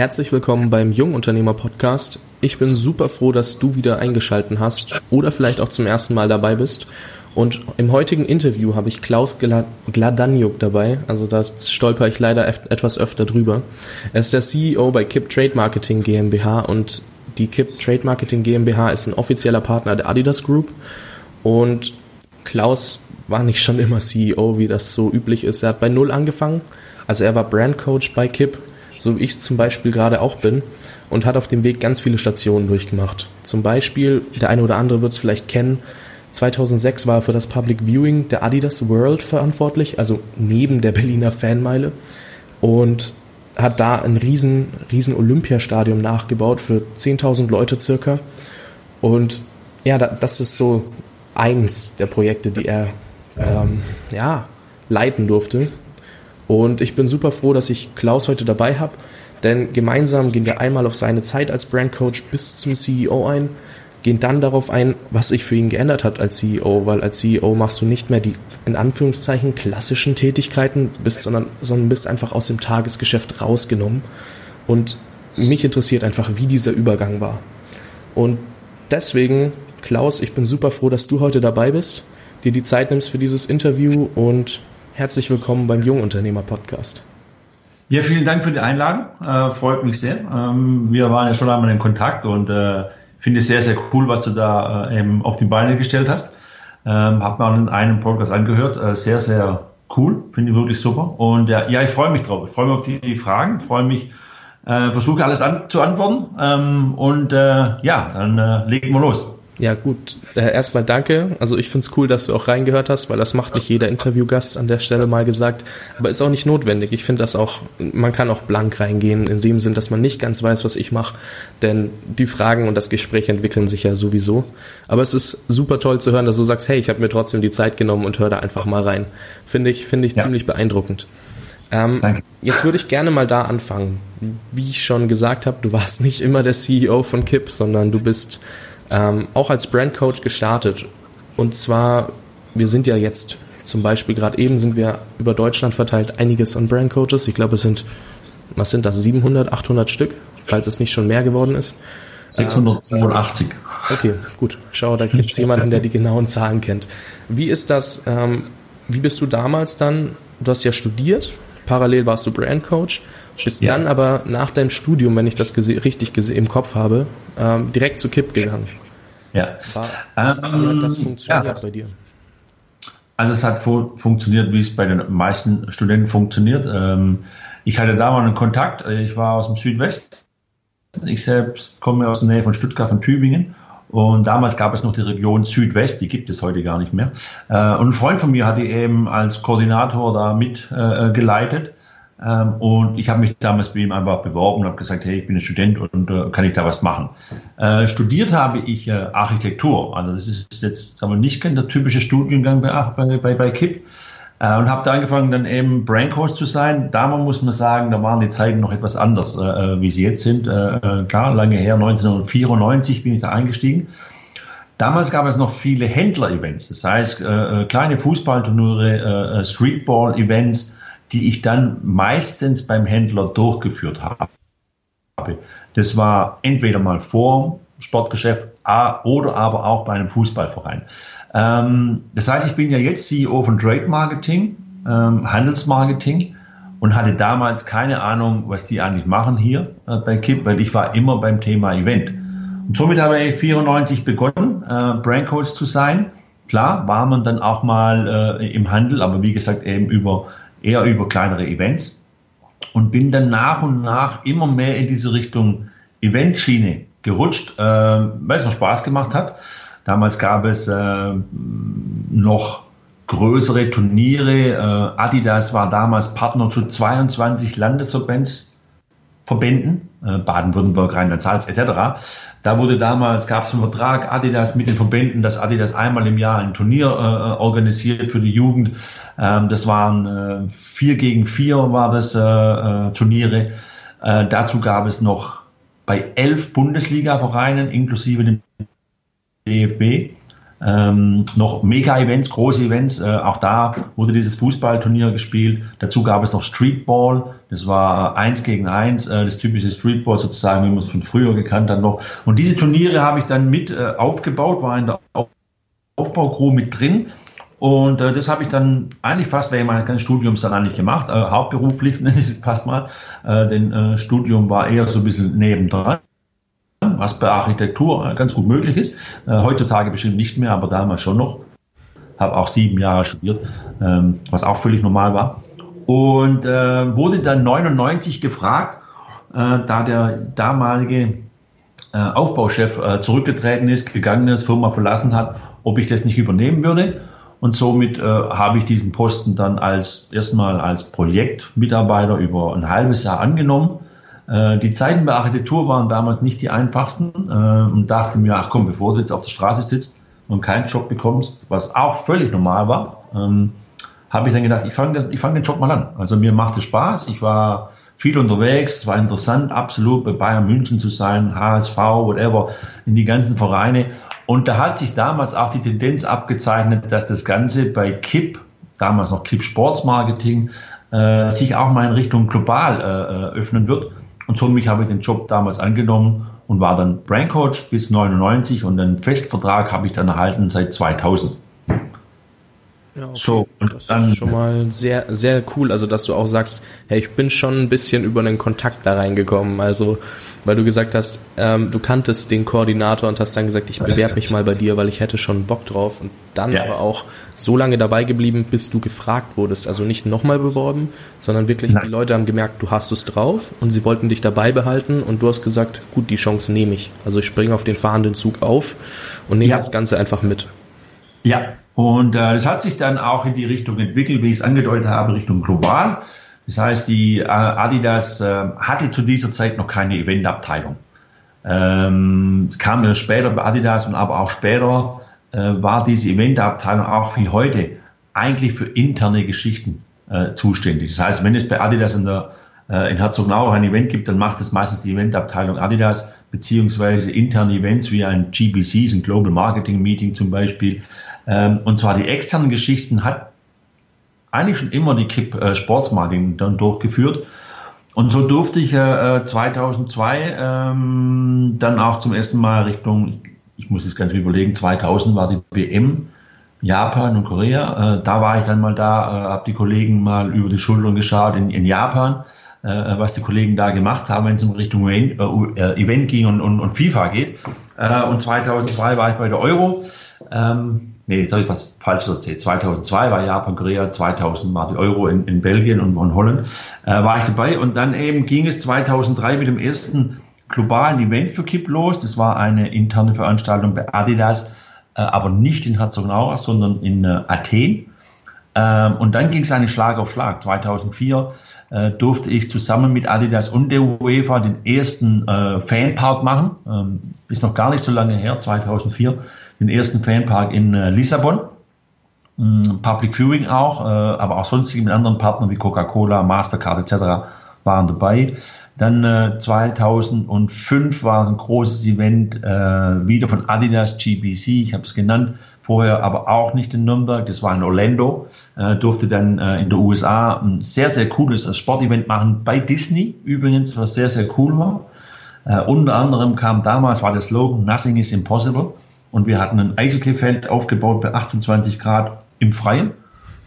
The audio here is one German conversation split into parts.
Herzlich willkommen beim Jungunternehmer Podcast. Ich bin super froh, dass du wieder eingeschalten hast oder vielleicht auch zum ersten Mal dabei bist. Und im heutigen Interview habe ich Klaus Gladaniuk dabei. Also da stolper ich leider etwas öfter drüber. Er ist der CEO bei KIP Trade Marketing GmbH und die KIP Trade Marketing GmbH ist ein offizieller Partner der Adidas Group. Und Klaus war nicht schon immer CEO, wie das so üblich ist. Er hat bei Null angefangen. Also er war Brandcoach bei KIP so wie ich es zum Beispiel gerade auch bin, und hat auf dem Weg ganz viele Stationen durchgemacht. Zum Beispiel, der eine oder andere wird es vielleicht kennen, 2006 war er für das Public Viewing der Adidas World verantwortlich, also neben der Berliner Fanmeile und hat da ein riesen, riesen Olympiastadion nachgebaut für 10.000 Leute circa. Und ja, das ist so eins der Projekte, die er ähm, ja, leiten durfte. Und ich bin super froh, dass ich Klaus heute dabei habe, denn gemeinsam gehen wir einmal auf seine Zeit als Brandcoach bis zum CEO ein, gehen dann darauf ein, was sich für ihn geändert hat als CEO, weil als CEO machst du nicht mehr die in Anführungszeichen klassischen Tätigkeiten, bist, sondern, sondern bist einfach aus dem Tagesgeschäft rausgenommen. Und mich interessiert einfach, wie dieser Übergang war. Und deswegen, Klaus, ich bin super froh, dass du heute dabei bist, dir die Zeit nimmst für dieses Interview und Herzlich willkommen beim Jungunternehmer Podcast. Ja, vielen Dank für die Einladung. Äh, freut mich sehr. Ähm, wir waren ja schon einmal in Kontakt und äh, finde es sehr, sehr cool, was du da äh, eben auf die Beine gestellt hast. Ähm, hab mir auch in einem Podcast angehört. Äh, sehr, sehr cool. Finde ich wirklich super. Und ja, ich freue mich drauf. Ich freue mich auf die, die Fragen. Freue mich, äh, versuche alles an, zu antworten. Ähm, und äh, ja, dann äh, legen wir los. Ja, gut. Äh, erstmal danke. Also ich find's cool, dass du auch reingehört hast, weil das macht nicht jeder Interviewgast an der Stelle mal gesagt. Aber ist auch nicht notwendig. Ich finde das auch, man kann auch blank reingehen, in dem Sinn, dass man nicht ganz weiß, was ich mache. Denn die Fragen und das Gespräch entwickeln sich ja sowieso. Aber es ist super toll zu hören, dass du sagst, hey, ich habe mir trotzdem die Zeit genommen und hör da einfach mal rein. Finde ich, finde ich ja. ziemlich beeindruckend. Ähm. Jetzt würde ich gerne mal da anfangen. Wie ich schon gesagt habe, du warst nicht immer der CEO von KIP, sondern du bist ähm, auch als Brandcoach gestartet. Und zwar, wir sind ja jetzt zum Beispiel gerade eben sind wir über Deutschland verteilt einiges an Brandcoaches. Ich glaube, es sind, was sind das, 700, 800 Stück, falls es nicht schon mehr geworden ist. 687. Ähm, okay, gut. Schau, da gibt es jemanden, der die genauen Zahlen kennt. Wie ist das, ähm, wie bist du damals dann, du hast ja studiert, parallel warst du Brandcoach, bist ja. dann aber nach deinem Studium, wenn ich das gese richtig im Kopf habe, ähm, direkt zu KIP gegangen. Ja. War, ähm, wie hat das funktioniert ja. bei dir? Also es hat funktioniert, wie es bei den meisten Studenten funktioniert. Ähm, ich hatte da mal einen Kontakt. Ich war aus dem Südwest. Ich selbst komme aus der Nähe von Stuttgart, von Tübingen. Und damals gab es noch die Region Südwest, die gibt es heute gar nicht mehr. Äh, und ein Freund von mir hat die eben als Koordinator da mitgeleitet. Äh, ähm, und ich habe mich damals bei ihm einfach beworben und habe gesagt, hey, ich bin ein Student und äh, kann ich da was machen. Äh, studiert habe ich äh, Architektur. Also das ist jetzt sagen wir, nicht der typische Studiengang bei, bei, bei KIP. Äh, und habe da angefangen, dann eben Braincoach zu sein. Damals muss man sagen, da waren die Zeiten noch etwas anders, äh, äh, wie sie jetzt sind. klar, lange her, 1994 bin ich da eingestiegen. Damals gab es noch viele Händler-Events, das heißt kleine Fußballturniere, Streetball-Events, die ich dann meistens beim Händler durchgeführt habe. Das war entweder mal vor Sportgeschäft oder aber auch bei einem Fußballverein. Ähm, das heißt, ich bin ja jetzt CEO von Trade Marketing, ähm, Handelsmarketing und hatte damals keine Ahnung, was die eigentlich machen hier äh, bei KIP, weil ich war immer beim Thema Event. Und somit habe ich 94 begonnen, äh, Brandcoach zu sein. Klar, war man dann auch mal äh, im Handel, aber wie gesagt eben über eher über kleinere Events und bin dann nach und nach immer mehr in diese Richtung Eventschiene gerutscht, äh, weil es mir Spaß gemacht hat. Damals gab es äh, noch größere Turniere. Äh, Adidas war damals Partner zu 22 Landesverbands Verbänden, äh, Baden-Württemberg, Rheinland-Pfalz etc. Da wurde damals, gab es einen Vertrag Adidas mit den Verbänden, dass Adidas einmal im Jahr ein Turnier äh, organisiert für die Jugend. Ähm, das waren äh, vier gegen vier war das äh, äh, Turniere. Äh, dazu gab es noch bei elf Bundesliga-Vereinen inklusive dem DFB ähm, noch Mega-Events, große Events. Äh, auch da wurde dieses Fußballturnier gespielt. Dazu gab es noch Streetball. Das war eins gegen eins, äh, das typische Streetball sozusagen, wie man es von früher gekannt hat noch. Und diese Turniere habe ich dann mit äh, aufgebaut, war in der Aufbaucrew mit drin. Und äh, das habe ich dann eigentlich fast während meines Studiums dann eigentlich gemacht. Äh, hauptberuflich, ich es fast mal. Äh, denn äh, Studium war eher so ein bisschen nebendran was bei Architektur ganz gut möglich ist. Äh, heutzutage bestimmt nicht mehr, aber damals schon noch. Habe auch sieben Jahre studiert, ähm, was auch völlig normal war. Und äh, wurde dann 99 gefragt, äh, da der damalige äh, Aufbauchef äh, zurückgetreten ist, gegangen ist, Firma verlassen hat, ob ich das nicht übernehmen würde. Und somit äh, habe ich diesen Posten dann als erstmal als Projektmitarbeiter über ein halbes Jahr angenommen äh, die Zeiten bei Architektur waren damals nicht die einfachsten äh, und dachte mir, ach komm, bevor du jetzt auf der Straße sitzt und keinen Job bekommst, was auch völlig normal war, ähm, habe ich dann gedacht, ich fange fang den Job mal an. Also mir macht es Spaß, ich war viel unterwegs, es war interessant, absolut bei Bayern München zu sein, HSV, whatever, in die ganzen Vereine. Und da hat sich damals auch die Tendenz abgezeichnet, dass das Ganze bei KIP, damals noch KIP Sportsmarketing, äh, sich auch mal in Richtung global äh, äh öffnen wird. Und somit habe ich den Job damals angenommen und war dann Brandcoach bis 99 und einen Festvertrag habe ich dann erhalten seit 2000. Ja, okay. So, und das dann, ist schon mal sehr, sehr cool. Also, dass du auch sagst, hey, ich bin schon ein bisschen über einen Kontakt da reingekommen. Also, weil du gesagt hast, ähm, du kanntest den Koordinator und hast dann gesagt, ich bewerbe mich mal bei dir, weil ich hätte schon Bock drauf. Und dann ja. aber auch so lange dabei geblieben, bis du gefragt wurdest. Also nicht nochmal beworben, sondern wirklich, Nein. die Leute haben gemerkt, du hast es drauf und sie wollten dich dabei behalten und du hast gesagt, gut, die Chance nehme ich. Also ich springe auf den fahrenden Zug auf und nehme ja. das Ganze einfach mit. Ja, und äh, das hat sich dann auch in die Richtung entwickelt, wie ich es angedeutet habe, Richtung global. Das heißt, die äh, Adidas äh, hatte zu dieser Zeit noch keine Eventabteilung. Ähm, es kam ja später bei Adidas und aber auch später äh, war diese Eventabteilung auch wie heute eigentlich für interne Geschichten äh, zuständig. Das heißt, wenn es bei Adidas in, der, äh, in Herzogenaurach ein Event gibt, dann macht es meistens die Eventabteilung Adidas beziehungsweise interne Events wie ein GBC, ein Global Marketing Meeting zum Beispiel, ähm, und zwar die externen Geschichten hat eigentlich schon immer die KIP äh, Sportsmarketing dann durchgeführt. Und so durfte ich äh, 2002 ähm, dann auch zum ersten Mal Richtung, ich muss jetzt ganz überlegen, 2000 war die WM, Japan und Korea. Äh, da war ich dann mal da, äh, habe die Kollegen mal über die Schultern geschaut in, in Japan, äh, was die Kollegen da gemacht haben, wenn es um Richtung Event, äh, Event ging und, und, und FIFA geht. Äh, und 2002 war ich bei der Euro. Ähm, nee, jetzt ich was falsch erzählt. 2002 war Japan, Korea, 2000 war die Euro in, in Belgien und in Holland, äh, war ich dabei. Und dann eben ging es 2003 mit dem ersten globalen Event für KIP los. Das war eine interne Veranstaltung bei Adidas, äh, aber nicht in Herzogenaurach, sondern in äh, Athen. Ähm, und dann ging es eigentlich Schlag auf Schlag. 2004 äh, durfte ich zusammen mit Adidas und der UEFA den ersten äh, Fanpark machen. Ähm, ist noch gar nicht so lange her, 2004 den ersten Fanpark in äh, Lissabon. Mm, Public Viewing auch, äh, aber auch sonstige mit anderen Partnern wie Coca-Cola, Mastercard etc. waren dabei. Dann äh, 2005 war es ein großes Event äh, wieder von Adidas GBC, ich habe es genannt, vorher aber auch nicht in Nürnberg, das war in Orlando, äh, durfte dann äh, in der USA ein sehr, sehr cooles Sportevent machen bei Disney übrigens, was sehr, sehr cool war. Äh, unter anderem kam damals, war der Slogan Nothing is Impossible. Und wir hatten ein Eishockeyfeld aufgebaut bei 28 Grad im Freien,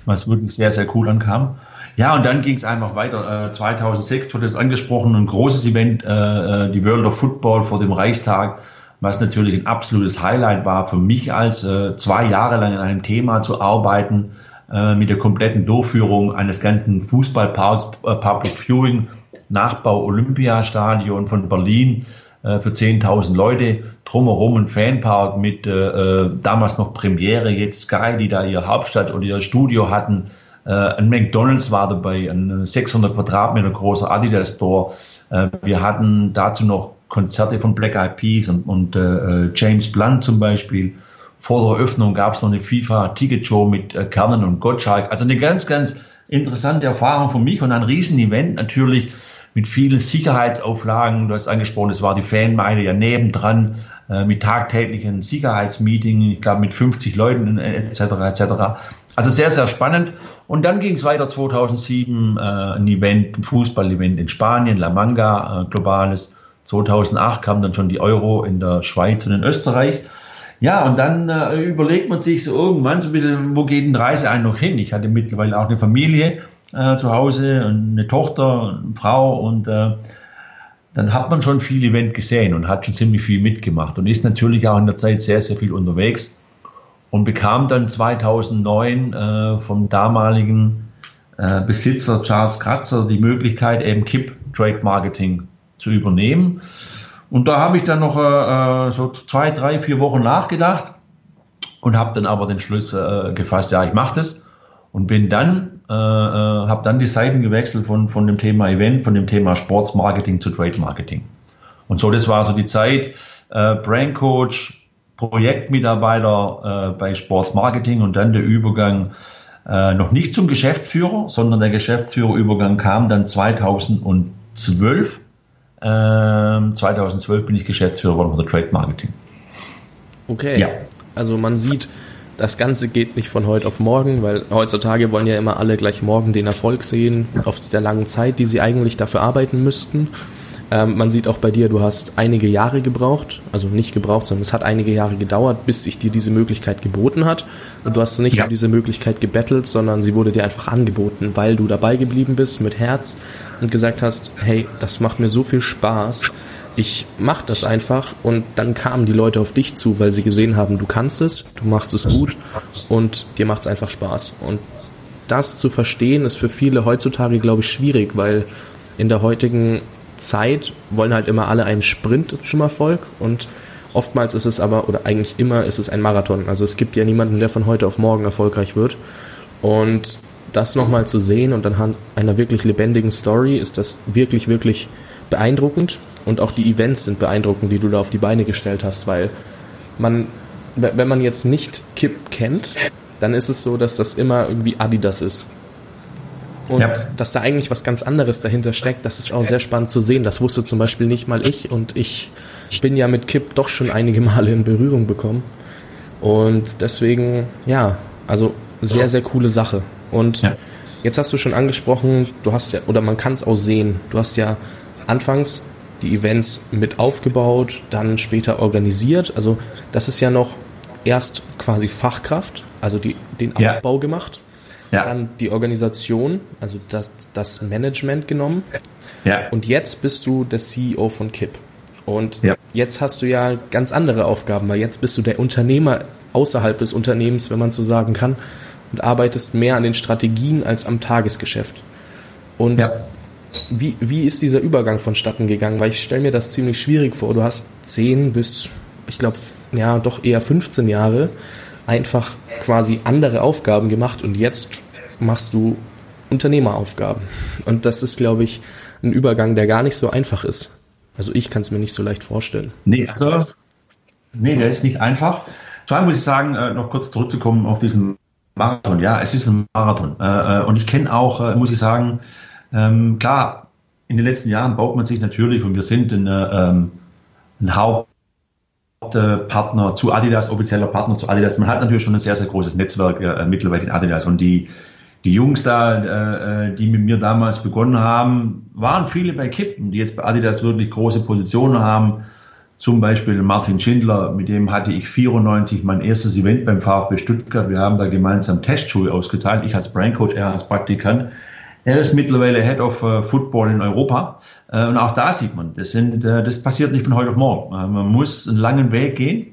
was wirklich sehr, sehr cool ankam. Ja, und dann ging es einfach weiter. Äh, 2006 wurde es angesprochen, ein großes Event, äh, äh, die World of Football vor dem Reichstag, was natürlich ein absolutes Highlight war für mich als äh, zwei Jahre lang in einem Thema zu arbeiten, äh, mit der kompletten Durchführung eines ganzen Fußballparks, äh, Public Viewing, Nachbau Olympiastadion von Berlin äh, für 10.000 Leute, drumherum ein Fanpark mit äh, äh, damals noch Premiere, jetzt Sky, die da ihr Hauptstadt oder ihr Studio hatten. Äh, ein McDonalds war dabei, ein 600 Quadratmeter großer Adidas Store, Äh, wir hatten dazu noch Konzerte von Black Eyed Peas und, und äh, James Blunt zum Beispiel. Vor der Eröffnung gab es noch eine FIFA-Ticket-Show mit äh, Kernen und Gottschalk. Also eine ganz, ganz interessante Erfahrung für mich und ein Riesen-Event natürlich mit vielen Sicherheitsauflagen. Du hast angesprochen, es war die Fanmeile ja nebendran äh, mit tagtäglichen Sicherheitsmeetings, ich glaube mit 50 Leuten etc. etc. Also sehr, sehr spannend. Und dann ging es weiter 2007, äh, ein Event, ein Fußball-Event in Spanien, La Manga, äh, globales. 2008 kam dann schon die Euro in der Schweiz und in Österreich. Ja, und dann äh, überlegt man sich so irgendwann so ein bisschen, wo geht denn Reise ein noch hin? Ich hatte mittlerweile auch eine Familie äh, zu Hause, eine Tochter, eine Frau und äh, dann hat man schon viel Event gesehen und hat schon ziemlich viel mitgemacht und ist natürlich auch in der Zeit sehr, sehr viel unterwegs und bekam dann 2009 äh, vom damaligen äh, Besitzer Charles Kratzer die Möglichkeit, eben KIP Trade Marketing zu übernehmen. Und da habe ich dann noch äh, äh, so zwei, drei, vier Wochen nachgedacht und habe dann aber den Schluss äh, gefasst, ja, ich mache das und bin dann, äh, äh, habe dann die Seiten gewechselt von, von dem Thema Event, von dem Thema Sportsmarketing zu Trade Marketing. Und so, das war so die Zeit, äh, Brand Coach, Projektmitarbeiter äh, bei Sportsmarketing und dann der Übergang äh, noch nicht zum Geschäftsführer, sondern der Geschäftsführerübergang kam dann 2012 ähm, 2012 bin ich Geschäftsführer von der Trade Marketing. Okay. Ja. Also man sieht, das Ganze geht nicht von heute auf morgen, weil heutzutage wollen ja immer alle gleich morgen den Erfolg sehen, auf der langen Zeit, die sie eigentlich dafür arbeiten müssten. Ähm, man sieht auch bei dir, du hast einige Jahre gebraucht, also nicht gebraucht, sondern es hat einige Jahre gedauert, bis sich dir diese Möglichkeit geboten hat. Und du hast nicht ja. um diese Möglichkeit gebettelt, sondern sie wurde dir einfach angeboten, weil du dabei geblieben bist mit Herz und gesagt hast, hey, das macht mir so viel Spaß, ich mach das einfach und dann kamen die Leute auf dich zu, weil sie gesehen haben, du kannst es, du machst es gut und dir macht es einfach Spaß. Und das zu verstehen ist für viele heutzutage, glaube ich, schwierig, weil in der heutigen Zeit wollen halt immer alle einen Sprint zum Erfolg und oftmals ist es aber, oder eigentlich immer ist es ein Marathon. Also es gibt ja niemanden, der von heute auf morgen erfolgreich wird. Und das nochmal zu sehen und anhand einer wirklich lebendigen Story ist das wirklich, wirklich beeindruckend. Und auch die Events sind beeindruckend, die du da auf die Beine gestellt hast, weil man, wenn man jetzt nicht Kip kennt, dann ist es so, dass das immer irgendwie Adidas ist. Und ja. dass da eigentlich was ganz anderes dahinter steckt, das ist auch sehr spannend zu sehen. Das wusste zum Beispiel nicht mal ich und ich bin ja mit Kip doch schon einige Male in Berührung bekommen. Und deswegen, ja, also sehr, sehr coole Sache. Und ja. jetzt hast du schon angesprochen, du hast ja, oder man kann es auch sehen, du hast ja anfangs die Events mit aufgebaut, dann später organisiert. Also das ist ja noch erst quasi Fachkraft, also die, den Aufbau ja. gemacht ja. dann die Organisation, also das, das Management genommen. Ja. Und jetzt bist du der CEO von KIP. Und jetzt hast du ja ganz andere Aufgaben, weil jetzt bist du der Unternehmer außerhalb des Unternehmens, wenn man so sagen kann, und arbeitest mehr an den Strategien als am Tagesgeschäft. Und ja. Wie, wie ist dieser Übergang vonstatten gegangen? Weil ich stelle mir das ziemlich schwierig vor. Du hast 10 bis, ich glaube, ja, doch eher 15 Jahre einfach quasi andere Aufgaben gemacht und jetzt machst du Unternehmeraufgaben. Und das ist, glaube ich, ein Übergang, der gar nicht so einfach ist. Also ich kann es mir nicht so leicht vorstellen. Nee, also, nee, der ist nicht einfach. Vor allem muss ich sagen, äh, noch kurz zurückzukommen auf diesen Marathon. Ja, es ist ein Marathon. Äh, äh, und ich kenne auch, muss ich sagen, ähm, klar, in den letzten Jahren baut man sich natürlich, und wir sind ein, äh, ähm, ein Haupt Partner zu Adidas, offizieller Partner zu Adidas. Man hat natürlich schon ein sehr, sehr großes Netzwerk äh, mittlerweile in Adidas und die, die Jungs da, äh, äh, die mit mir damals begonnen haben, waren viele bei Kippen, die jetzt bei Adidas wirklich große Positionen haben. Zum Beispiel Martin Schindler, mit dem hatte ich 94 mein erstes Event beim VfB Stuttgart. Wir haben da gemeinsam Testschuhe ausgeteilt, ich als Brandcoach, er als Praktikant. Er ist mittlerweile Head of äh, Football in Europa. Äh, und auch da sieht man, das, sind, äh, das passiert nicht von heute auf morgen. man muss einen langen Weg gehen.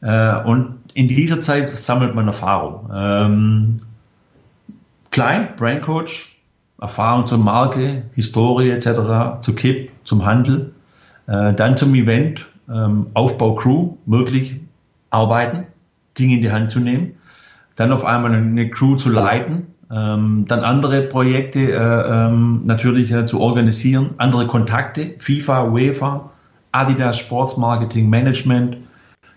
und in dieser Zeit sammelt man Erfahrung. Ähm, klein, Brandcoach, Erfahrung zur Marke, Historie etc., zu KIP, zum Handel, dann zum Event, ähm, Aufbau Crew, wirklich arbeiten, Dinge in die Hand zu nehmen, dann auf einmal eine Crew zu leiten, ähm, dann andere Projekte äh, ähm, natürlich äh, zu organisieren, andere Kontakte, FIFA, UEFA, Adidas Sports Marketing Management,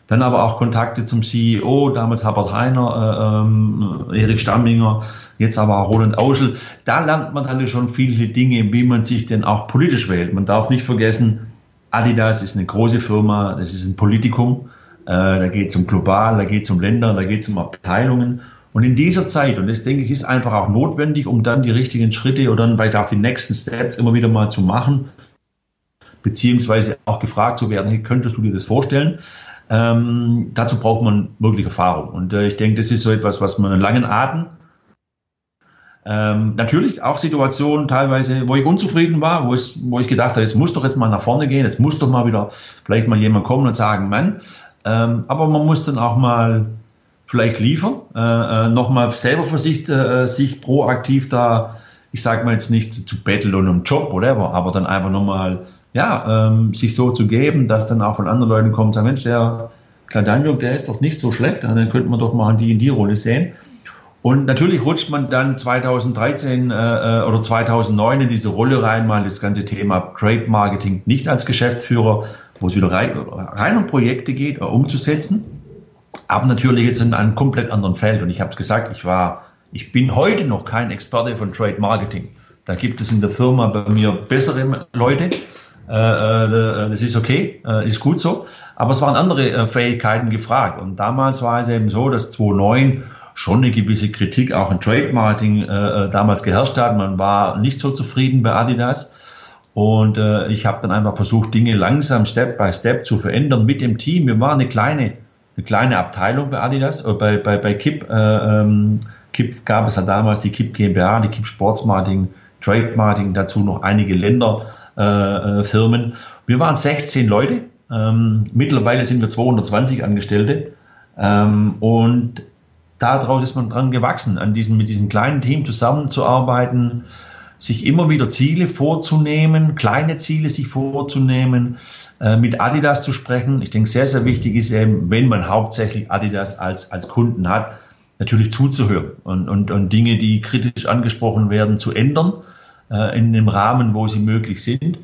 dann aber auch Kontakte zum CEO, damals Herbert Heiner, äh, ähm, Erik Stamminger, jetzt aber auch Roland Auschel. Da lernt man dann schon viele Dinge, wie man sich denn auch politisch wählt. Man darf nicht vergessen, Adidas ist eine große Firma, das ist ein Politikum. Äh, da geht es um global, da geht es um Länder, da geht es um Abteilungen. Und in dieser Zeit, und das denke ich, ist einfach auch notwendig, um dann die richtigen Schritte oder dann vielleicht auch die nächsten Steps immer wieder mal zu machen, beziehungsweise auch gefragt zu werden, hey, könntest du dir das vorstellen? Ähm, dazu braucht man wirklich Erfahrung. Und äh, ich denke, das ist so etwas, was man einen langen Atem ähm, natürlich auch Situationen teilweise, wo ich unzufrieden war, wo, es, wo ich gedacht habe, es muss doch jetzt mal nach vorne gehen, es muss doch mal wieder vielleicht mal jemand kommen und sagen, Mann, ähm, aber man muss dann auch mal vielleicht liefern, äh, äh, nochmal selber für sich, äh, sich proaktiv da, ich sage mal jetzt nicht zu betteln und um Job, whatever, aber dann einfach nochmal, ja, ähm, sich so zu geben, dass dann auch von anderen Leuten kommt, sagen, Mensch, der Claudio, der ist doch nicht so schlecht, dann könnte man doch mal die in die Rolle sehen. Und natürlich rutscht man dann 2013 äh, äh oder 2009 in diese Rolle rein, mal das ganze Thema Trade Marketing nicht als Geschäftsführer, wo es wieder rein, rein um Projekte geht, uh, umzusetzen, aber natürlich jetzt in einem komplett anderen Feld. Und ich habe es gesagt, ich war, ich bin heute noch kein Experte von Trade Marketing. Da gibt es in der Firma bei mir bessere Leute. Äh, das ist okay, ist gut so. Aber es waren andere Fähigkeiten gefragt. Und damals war es eben so, dass 2009 schon eine gewisse Kritik auch in Trademarking äh, äh, damals geherrscht hat. Man war nicht so zufrieden bei Adidas. Und äh, ich habe dann einfach versucht, Dinge langsam, Step by Step zu verändern mit dem Team. Wir waren eine kleine, eine kleine Abteilung bei Adidas, äh, bei, bei, bei KIP. Äh, ähm, KIP gab es ja damals die KIP GmbH, die KIP Sportsmarketing, Trademarketing, dazu noch einige Länderfirmen. Äh, äh wir waren 16 Leute. Ähm, mittlerweile sind wir 220 Angestellte. Ähm, und daraus ist man dran gewachsen, an diesem, mit diesem kleinen Team zusammenzuarbeiten, sich immer wieder Ziele vorzunehmen, kleine Ziele sich vorzunehmen, äh, mit Adidas zu sprechen. Ich denke, sehr, sehr wichtig ist eben, wenn man hauptsächlich Adidas als, als Kunden hat, natürlich zuzuhören und, und, und Dinge, die kritisch angesprochen werden, zu ändern, äh, in dem Rahmen, wo sie möglich sind.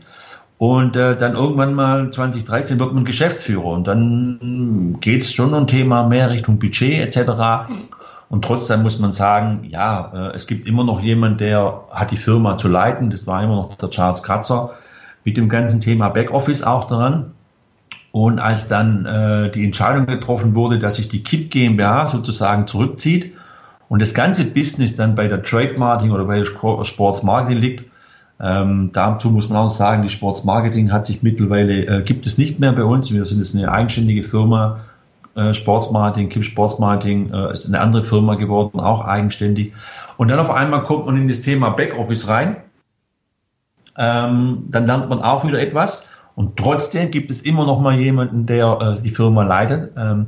Und äh, dann irgendwann mal 2013 wird man Geschäftsführer und dann geht es schon um Thema mehr Richtung Budget etc. Und trotzdem muss man sagen, ja, äh, es gibt immer noch jemand, der hat die Firma zu leiten. Das war immer noch der Charles Kratzer mit dem ganzen Thema Backoffice auch daran. Und als dann äh, die Entscheidung getroffen wurde, dass sich die KIP GmbH sozusagen zurückzieht und das ganze Business dann bei der Trade Marketing oder bei der Sports Marketing liegt, ähm, dazu muss man auch sagen, die Sportsmarketing hat sich mittlerweile, äh, gibt es nicht mehr bei uns. Wir sind jetzt eine eigenständige Firma. Äh, Sportsmarketing, Kipp Sportsmarketing äh, ist eine andere Firma geworden, auch eigenständig. Und dann auf einmal kommt man in das Thema Backoffice rein. Ähm, dann lernt man auch wieder etwas. Und trotzdem gibt es immer noch mal jemanden, der äh, die Firma leitet. Ähm,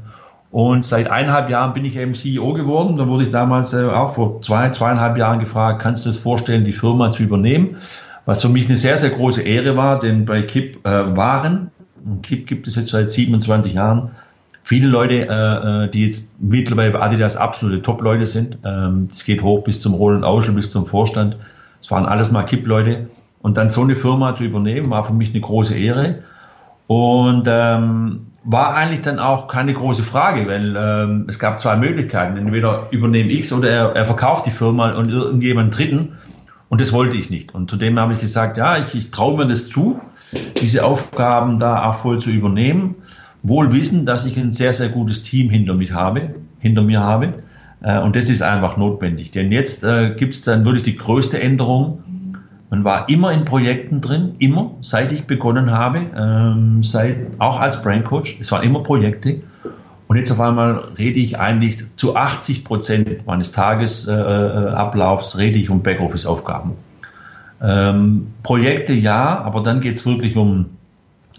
und seit eineinhalb Jahren bin ich eben CEO geworden. Da wurde ich damals äh, auch vor zwei, zweieinhalb Jahren gefragt, kannst du es vorstellen, die Firma zu übernehmen? Was für mich eine sehr, sehr große Ehre war, denn bei KIP äh, waren, KIP gibt es jetzt seit 27 Jahren, viele Leute, äh, äh, die jetzt mittlerweile bei Adidas absolute Top-Leute sind. Ähm, es geht hoch bis zum Roland Auschel, bis zum Vorstand. Es waren alles mal KIP-Leute. Und dann so eine Firma zu übernehmen, war für mich eine große Ehre. Und ähm, war eigentlich dann auch keine große Frage, weil ähm, es gab zwei Möglichkeiten. Entweder übernehme ich es oder er, er verkauft die Firma und irgendjemand Dritten. Und das wollte ich nicht. Und zudem habe ich gesagt, ja, ich, ich traue mir das zu, diese Aufgaben da auch voll zu übernehmen. Wohl wissen, dass ich ein sehr, sehr gutes Team hinter mich habe, hinter mir habe. Äh, und das ist einfach notwendig. Denn jetzt äh, gibt es dann wirklich die größte Änderung man war immer in Projekten drin, immer, seit ich begonnen habe, ähm, seit, auch als Braincoach. Es waren immer Projekte. Und jetzt auf einmal rede ich eigentlich zu 80 Prozent meines Tagesablaufs äh, rede ich um Backoffice-Aufgaben. Ähm, Projekte ja, aber dann geht es wirklich um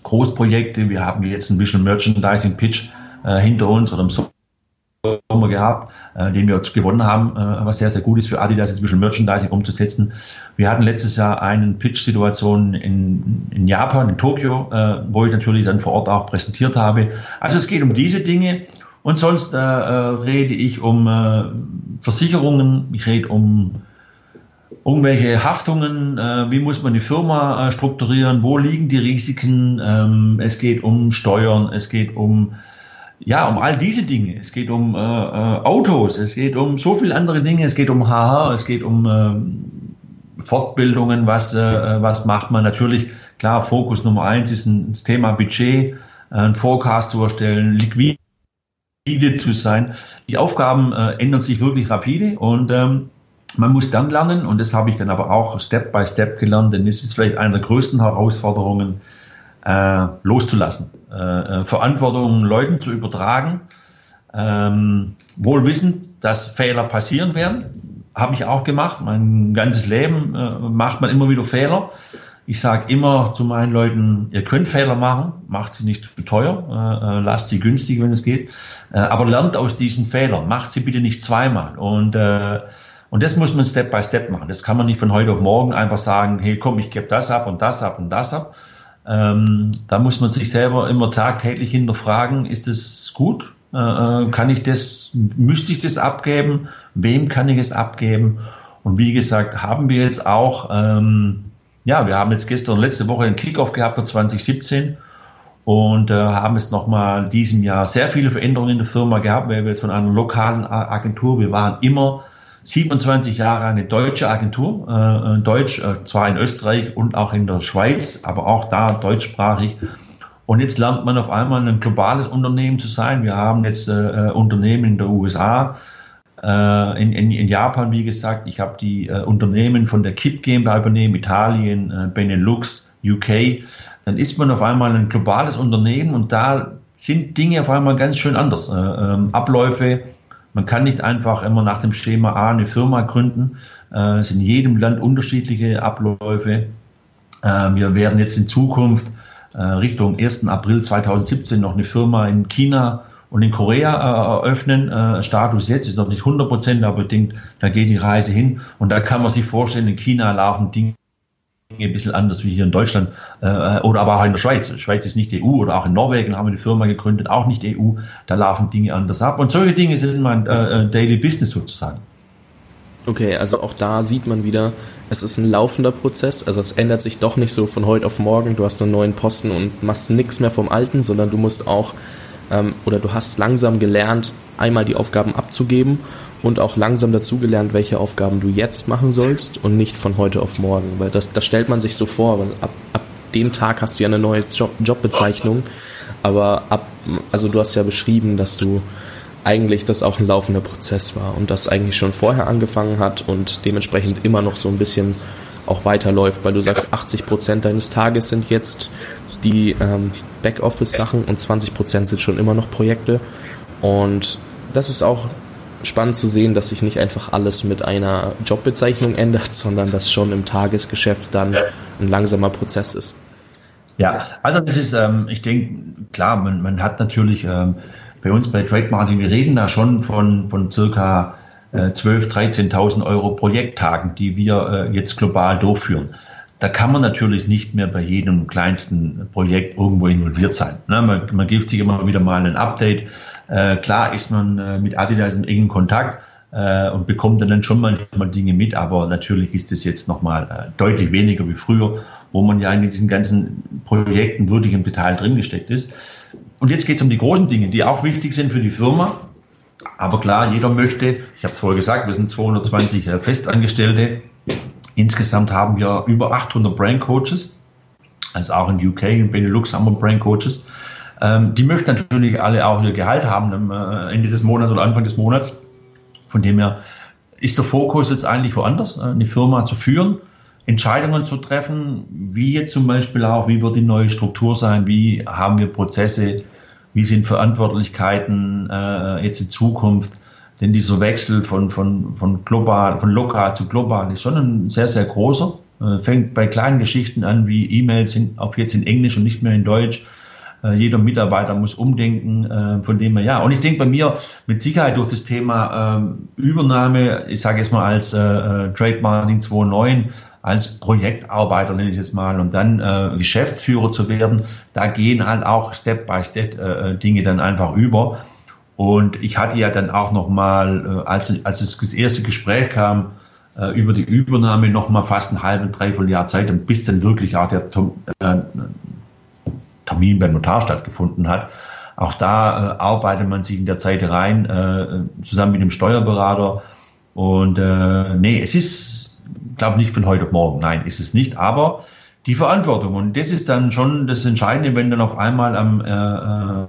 Großprojekte. Wir haben jetzt einen Vision Merchandising Pitch äh, hinter uns oder im Sommer gehabt, äh, den wir gewonnen haben, äh, was sehr, sehr gut ist für Adidas inzwischen Merchandising umzusetzen. Wir hatten letztes Jahr einen Pitch-Situation in, in Japan, in Tokio, äh, wo ich natürlich dann vor Ort auch präsentiert habe. Also es geht um diese Dinge Und sonst äh, äh, rede ich um Versicherungen, ich rede um irgendwelche Haftungen, äh, wie muss man die Firma äh, strukturieren, wo liegen die Risiken, ähm, es geht um Steuern, es geht um ja, um all diese Dinge. Es geht um äh, äh Autos, es geht um so viele andere Dinge, es geht um HR, es geht um äh, Fortbildungen, was, äh, was macht man. Natürlich, klar, Fokus Nummer eins ist ein, das Thema Budget, ein Forecast zu erstellen, liquide zu sein. Die Aufgaben äh, ändern sich wirklich rapide und ähm, man muss dann lernen, und das habe ich dann aber auch Step by Step gelernt, denn es ist vielleicht eine der größten Herausforderungen, äh, loszulassen, äh, äh, Verantwortung Leuten zu übertragen, ähm, wohl wissend, dass Fehler passieren werden, habe ich auch gemacht. Mein ganzes Leben äh, macht man immer wieder Fehler. Ich sage immer zu meinen Leuten, ihr könnt Fehler machen, macht sie nicht zu teuer, äh, äh, lasst sie günstig, wenn es geht, äh, aber lernt aus diesen Fehlern, macht sie bitte nicht zweimal. Und, äh, und das muss man Step by Step machen. Das kann man nicht von heute auf morgen einfach sagen, hey komm, ich gebe das ab und das ab und das ab. Ähm, da muss man sich selber immer tagtäglich hinterfragen, ist es gut? Äh, äh, kann ich das, müsste ich das abgeben? Wem kann ich es abgeben? Und wie gesagt, haben wir jetzt auch ähm, ja, wir haben jetzt gestern und letzte Woche einen Kickoff gehabt für 2017 und äh, haben jetzt nochmal diesem Jahr sehr viele Veränderungen in der Firma gehabt, weil wir jetzt von einer lokalen Agentur, wir waren immer 27 Jahre eine deutsche Agentur, äh, Deutsch, äh, zwar in Österreich und auch in der Schweiz, aber auch da deutschsprachig. Und jetzt lernt man auf einmal ein globales Unternehmen zu sein. Wir haben jetzt äh, äh Unternehmen in der USA, äh, in, in, in, Japan, wie gesagt, ich habe die äh, Unternehmen von der KIP GmbH übernehmen, Italien, äh, Benelux, UK. Dann ist man auf einmal ein globales Unternehmen und da sind Dinge auf einmal ganz schön anders. Äh, ähm, Abläufe, man kann nicht einfach immer nach dem Schema A eine Firma gründen. Äh, es sind in jedem Land unterschiedliche Abläufe. Äh, wir werden jetzt in Zukunft Richtung 1. April 2017 noch eine Firma in China und in Korea äh, eröffnen. Äh, Status jetzt ist noch nicht 100 Prozent, aber denkt, da geht die Reise hin. Und da kann man sich vorstellen, in China laufen Dinge ein bisschen anders wie hier in Deutschland äh, oder aber auch in der Schweiz. Schweiz ist nicht EU oder auch in Norwegen haben wir eine Firma gegründet, auch nicht EU. Da laufen Dinge anders ab. Und solche Dinge sind mein äh, äh, Daily Business sozusagen. Okay, also auch da sieht man wieder, es ist ein laufender Prozess, also es ändert sich doch nicht so von heute auf morgen, du hast einen neuen Posten und machst nichts mehr vom alten, sondern du musst auch ähm, oder du hast langsam gelernt, einmal die Aufgaben abzugeben und auch langsam dazugelernt, welche Aufgaben du jetzt machen sollst und nicht von heute auf morgen, weil das, das stellt man sich so vor, weil ab, ab dem Tag hast du ja eine neue Job, Jobbezeichnung, aber ab, also du hast ja beschrieben, dass du eigentlich das auch ein laufender Prozess war und das eigentlich schon vorher angefangen hat und dementsprechend immer noch so ein bisschen auch weiterläuft, weil du sagst, 80 Prozent deines Tages sind jetzt die ähm, Backoffice-Sachen und 20% sind schon immer noch Projekte. Und das ist auch spannend zu sehen, dass sich nicht einfach alles mit einer Jobbezeichnung ändert, sondern dass schon im Tagesgeschäft dann ein langsamer Prozess ist. Ja, also das ist, ähm, ich denke, klar, man, man hat natürlich ähm, bei uns bei Trade Marketing, wir reden da schon von, von circa äh, 12.000, 13.000 Euro Projekttagen, die wir äh, jetzt global durchführen da kann man natürlich nicht mehr bei jedem kleinsten Projekt irgendwo involviert sein. Ne? Man, man, gibt sich immer wieder mal ein Update. Äh, klar ist man äh, mit Adidas in engen Kontakt äh, und bekommt dann schon manchmal Dinge mit, aber natürlich ist es jetzt nochmal äh, deutlich weniger wie früher, wo man ja in diesen ganzen Projekten wirklich im Detail drin gesteckt ist. Und jetzt geht es um die großen Dinge, die auch wichtig sind für die Firma. Aber klar, jeder möchte, ich habe es vorher gesagt, wir sind 220 äh, Festangestellte, Insgesamt haben wir über 800 Brain Coaches, also auch in UK, in Benelux haben wir Brain Coaches. Ähm, die möchten natürlich alle auch ihr Gehalt haben am äh, Ende des Monats oder Anfang des Monats. Von dem her ist der Fokus jetzt eigentlich woanders, äh, eine Firma zu führen, Entscheidungen zu treffen, wie jetzt zum Beispiel auch, wie wird die neue Struktur sein, wie haben wir Prozesse, wie sind Verantwortlichkeiten äh, jetzt in Zukunft denn dieser Wechsel von, von, von, global, von lokal zu global ist schon ein sehr, sehr großer. Äh, fängt bei kleinen Geschichten an, wie E-Mails auf jetzt in Englisch und nicht mehr in Deutsch. Äh, jeder Mitarbeiter muss umdenken, äh, von dem her, ja. Und ich denke bei mir mit Sicherheit durch das Thema ähm, Übernahme, ich sage jetzt mal als Trade Marketing 2.9, als Projektarbeiter nenne ich es mal und dann äh, Geschäftsführer zu werden, da gehen halt auch Step by Step äh, Dinge dann einfach über. Und ich hatte ja dann auch nochmal, äh, als, als das erste Gespräch kam, äh, über die Übernahme nochmal fast ein halbes, dreiviertel Jahr Zeit, bis dann wirklich auch der äh, Termin beim Notar stattgefunden hat. Auch da äh, arbeitet man sich in der Zeit rein, äh, zusammen mit dem Steuerberater. Und äh, nee, es ist, glaube nicht von heute auf morgen. Nein, ist es nicht. Aber die Verantwortung. Und das ist dann schon das Entscheidende, wenn dann auf einmal am äh, äh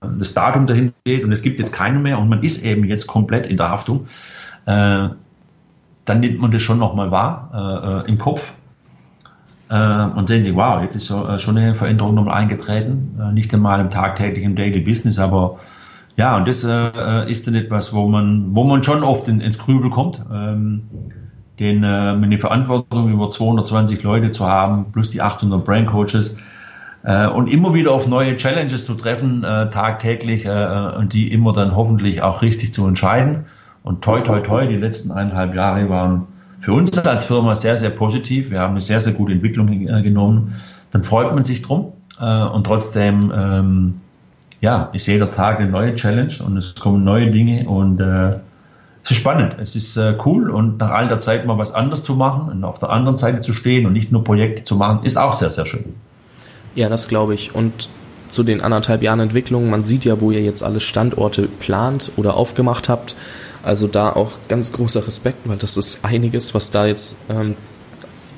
das Datum dahin steht und es gibt jetzt keinen mehr und man ist eben jetzt komplett in der Haftung, äh, dann nimmt man das schon nochmal wahr äh, äh, im Kopf und sehen sich, wow, jetzt ist äh, schon eine Veränderung nochmal eingetreten, äh, nicht einmal im tagtäglichen Daily Business, aber ja, und das ist dann etwas, wo man, wo man schon oft in, ins Grübel kommt. Ähm, den, äh, eine Verantwortung über 220 Leute zu haben, plus die 800 Brain Coaches, äh, und immer wieder auf neue Challenges zu treffen, äh, tagtäglich, äh, und die immer dann hoffentlich auch richtig zu entscheiden. Und toi, toi, toi, die letzten eineinhalb Jahre waren für uns als Firma sehr, sehr positiv. Wir haben eine sehr, sehr gute Entwicklung äh, genommen. Dann freut man sich drum. Äh, und trotzdem, ähm, ja, ist jeder Tag eine neue Challenge und es kommen neue Dinge und äh, es ist spannend, es ist äh, cool und nach all der Zeit mal was anderes zu machen und auf der anderen Seite zu stehen und nicht nur Projekte zu machen, ist auch sehr, sehr schön. Ja, das glaube ich. Und zu den anderthalb Jahren Entwicklung, man sieht ja, wo ihr jetzt alle Standorte plant oder aufgemacht habt. Also da auch ganz großer Respekt, weil das ist einiges, was da jetzt ähm,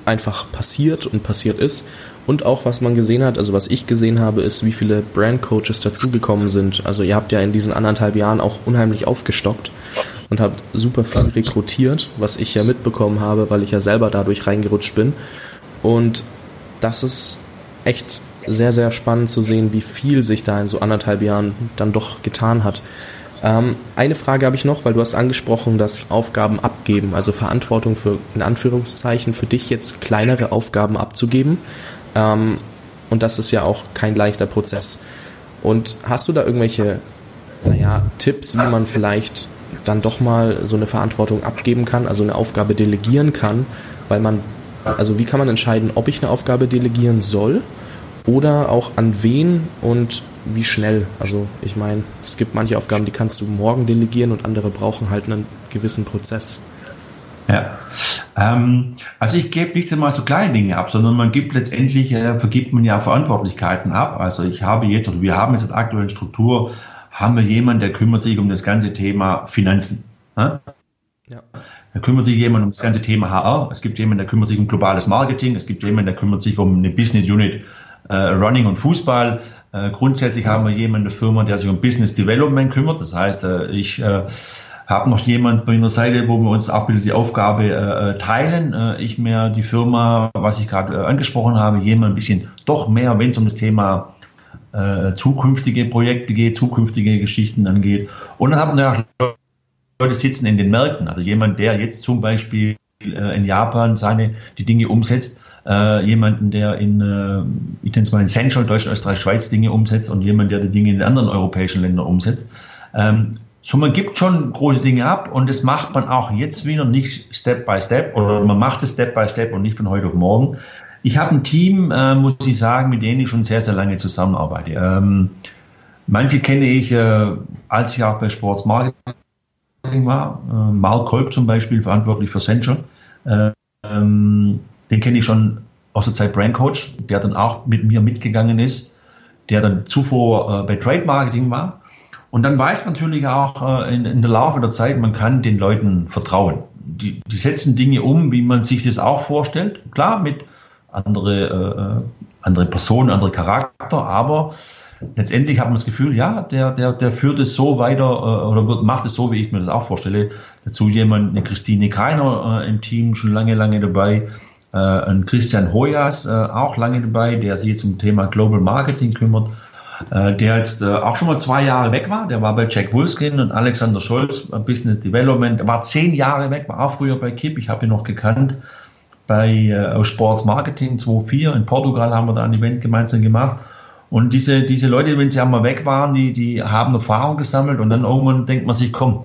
einfach passiert und passiert ist. Und auch was man gesehen hat, also was ich gesehen habe, ist, wie viele Brand-Coaches dazugekommen sind. Also ihr habt ja in diesen anderthalb Jahren auch unheimlich aufgestockt und habt super viel rekrutiert, was ich ja mitbekommen habe, weil ich ja selber dadurch reingerutscht bin. Und das ist echt sehr, sehr spannend zu sehen, wie viel sich da in so anderthalb Jahren dann doch getan hat. Ähm, eine Frage habe ich noch, weil du hast angesprochen, dass Aufgaben abgeben, also Verantwortung für, in Anführungszeichen, für dich jetzt kleinere Aufgaben abzugeben. Ähm, und das ist ja auch kein leichter Prozess. Und hast du da irgendwelche, naja, Tipps, wie man vielleicht dann doch mal so eine Verantwortung abgeben kann, also eine Aufgabe delegieren kann, weil man, also wie kann man entscheiden, ob ich eine Aufgabe delegieren soll oder auch an wen und wie schnell. Also ich meine, es gibt manche Aufgaben, die kannst du morgen delegieren und andere brauchen halt einen gewissen Prozess. Ja, ähm, also ich gebe nicht einmal so kleine Dinge ab, sondern man gibt letztendlich, äh, vergibt man ja Verantwortlichkeiten ab. Also ich habe jetzt, oder wir haben jetzt in der aktuellen Struktur, haben wir jemanden, der kümmert sich um das ganze Thema Finanzen. Ne? Ja. Da kümmert sich jemand um das ganze Thema HR. Es gibt jemanden, der kümmert sich um globales Marketing. Es gibt jemanden, der kümmert sich um eine Business Unit äh, Running und Fußball. Äh, grundsätzlich haben wir jemanden in der Firma, der sich um Business Development kümmert. Das heißt, äh, ich äh, habe noch jemand bei meiner Seite, wo wir uns auch wieder die Aufgabe äh, äh, teilen. Äh, ich mehr die Firma, was ich gerade äh, angesprochen habe, jemand ein bisschen doch mehr, wenn es um das Thema äh, zukünftige Projekte geht, zukünftige Geschichten angeht. Und dann haben wir auch Leute sitzen in den Märkten. Also jemand, der jetzt zum Beispiel äh, in Japan seine die Dinge umsetzt, äh, jemanden, der in, äh, ich nenne es mal in Central, Deutschland, Österreich, Schweiz Dinge umsetzt und jemand, der die Dinge in anderen europäischen Ländern umsetzt. Ähm, so, man gibt schon große Dinge ab und das macht man auch jetzt wieder nicht Step by Step oder man macht es Step by Step und nicht von heute auf morgen. Ich habe ein Team, äh, muss ich sagen, mit denen ich schon sehr, sehr lange zusammenarbeite. Ähm, manche kenne ich, äh, als ich auch bei Sports Marketing war. Äh, Mark Kolb zum Beispiel, verantwortlich für Central. Äh, ähm, den kenne ich schon aus der Zeit Brand Coach, der dann auch mit mir mitgegangen ist, der dann zuvor äh, bei Trade Marketing war. Und dann weiß man natürlich auch äh, in, in, der Laufe der Zeit, man kann den Leuten vertrauen. Die, die setzen Dinge um, wie man sich das auch vorstellt. Klar, mit andere, äh, andere Personen, andere Charakter, aber letztendlich hat man das Gefühl, ja, der, der, der führt es so weiter äh, oder macht es so, wie ich mir das auch vorstelle. Dazu jemand, eine Christine Kreiner äh, im Team, schon lange, lange dabei äh, ein Christian Hoyas, äh, auch lange dabei, der sich zum Thema Global Marketing kümmert, äh, der jetzt äh, auch schon mal zwei Jahre weg war. Der war bei Jack Wolfskin und Alexander Scholz, äh, Business Development. War zehn Jahre weg, war auch früher bei KIP, ich habe ihn noch gekannt. Bei äh, Sports Marketing 2.4 in Portugal haben wir da ein Event gemeinsam gemacht. Und diese, diese Leute, wenn sie einmal weg waren, die, die haben Erfahrung gesammelt und dann irgendwann denkt man sich, komm,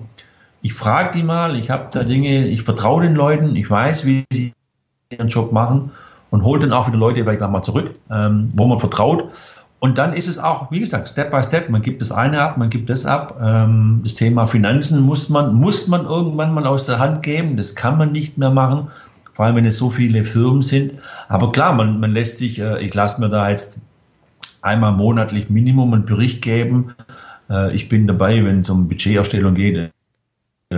ich frage die mal, ich habe da Dinge, ich vertraue den Leuten, ich weiß, wie sie ihren Job machen und holt dann auch wieder Leute vielleicht nochmal zurück, ähm, wo man vertraut. Und dann ist es auch, wie gesagt, Step by Step. Man gibt das eine ab, man gibt das ab. Ähm, das Thema Finanzen muss man, muss man irgendwann mal aus der Hand geben. Das kann man nicht mehr machen. Vor allem, wenn es so viele Firmen sind. Aber klar, man, man lässt sich, äh, ich lasse mir da jetzt einmal monatlich Minimum einen Bericht geben. Äh, ich bin dabei, wenn es um Budgeterstellung geht,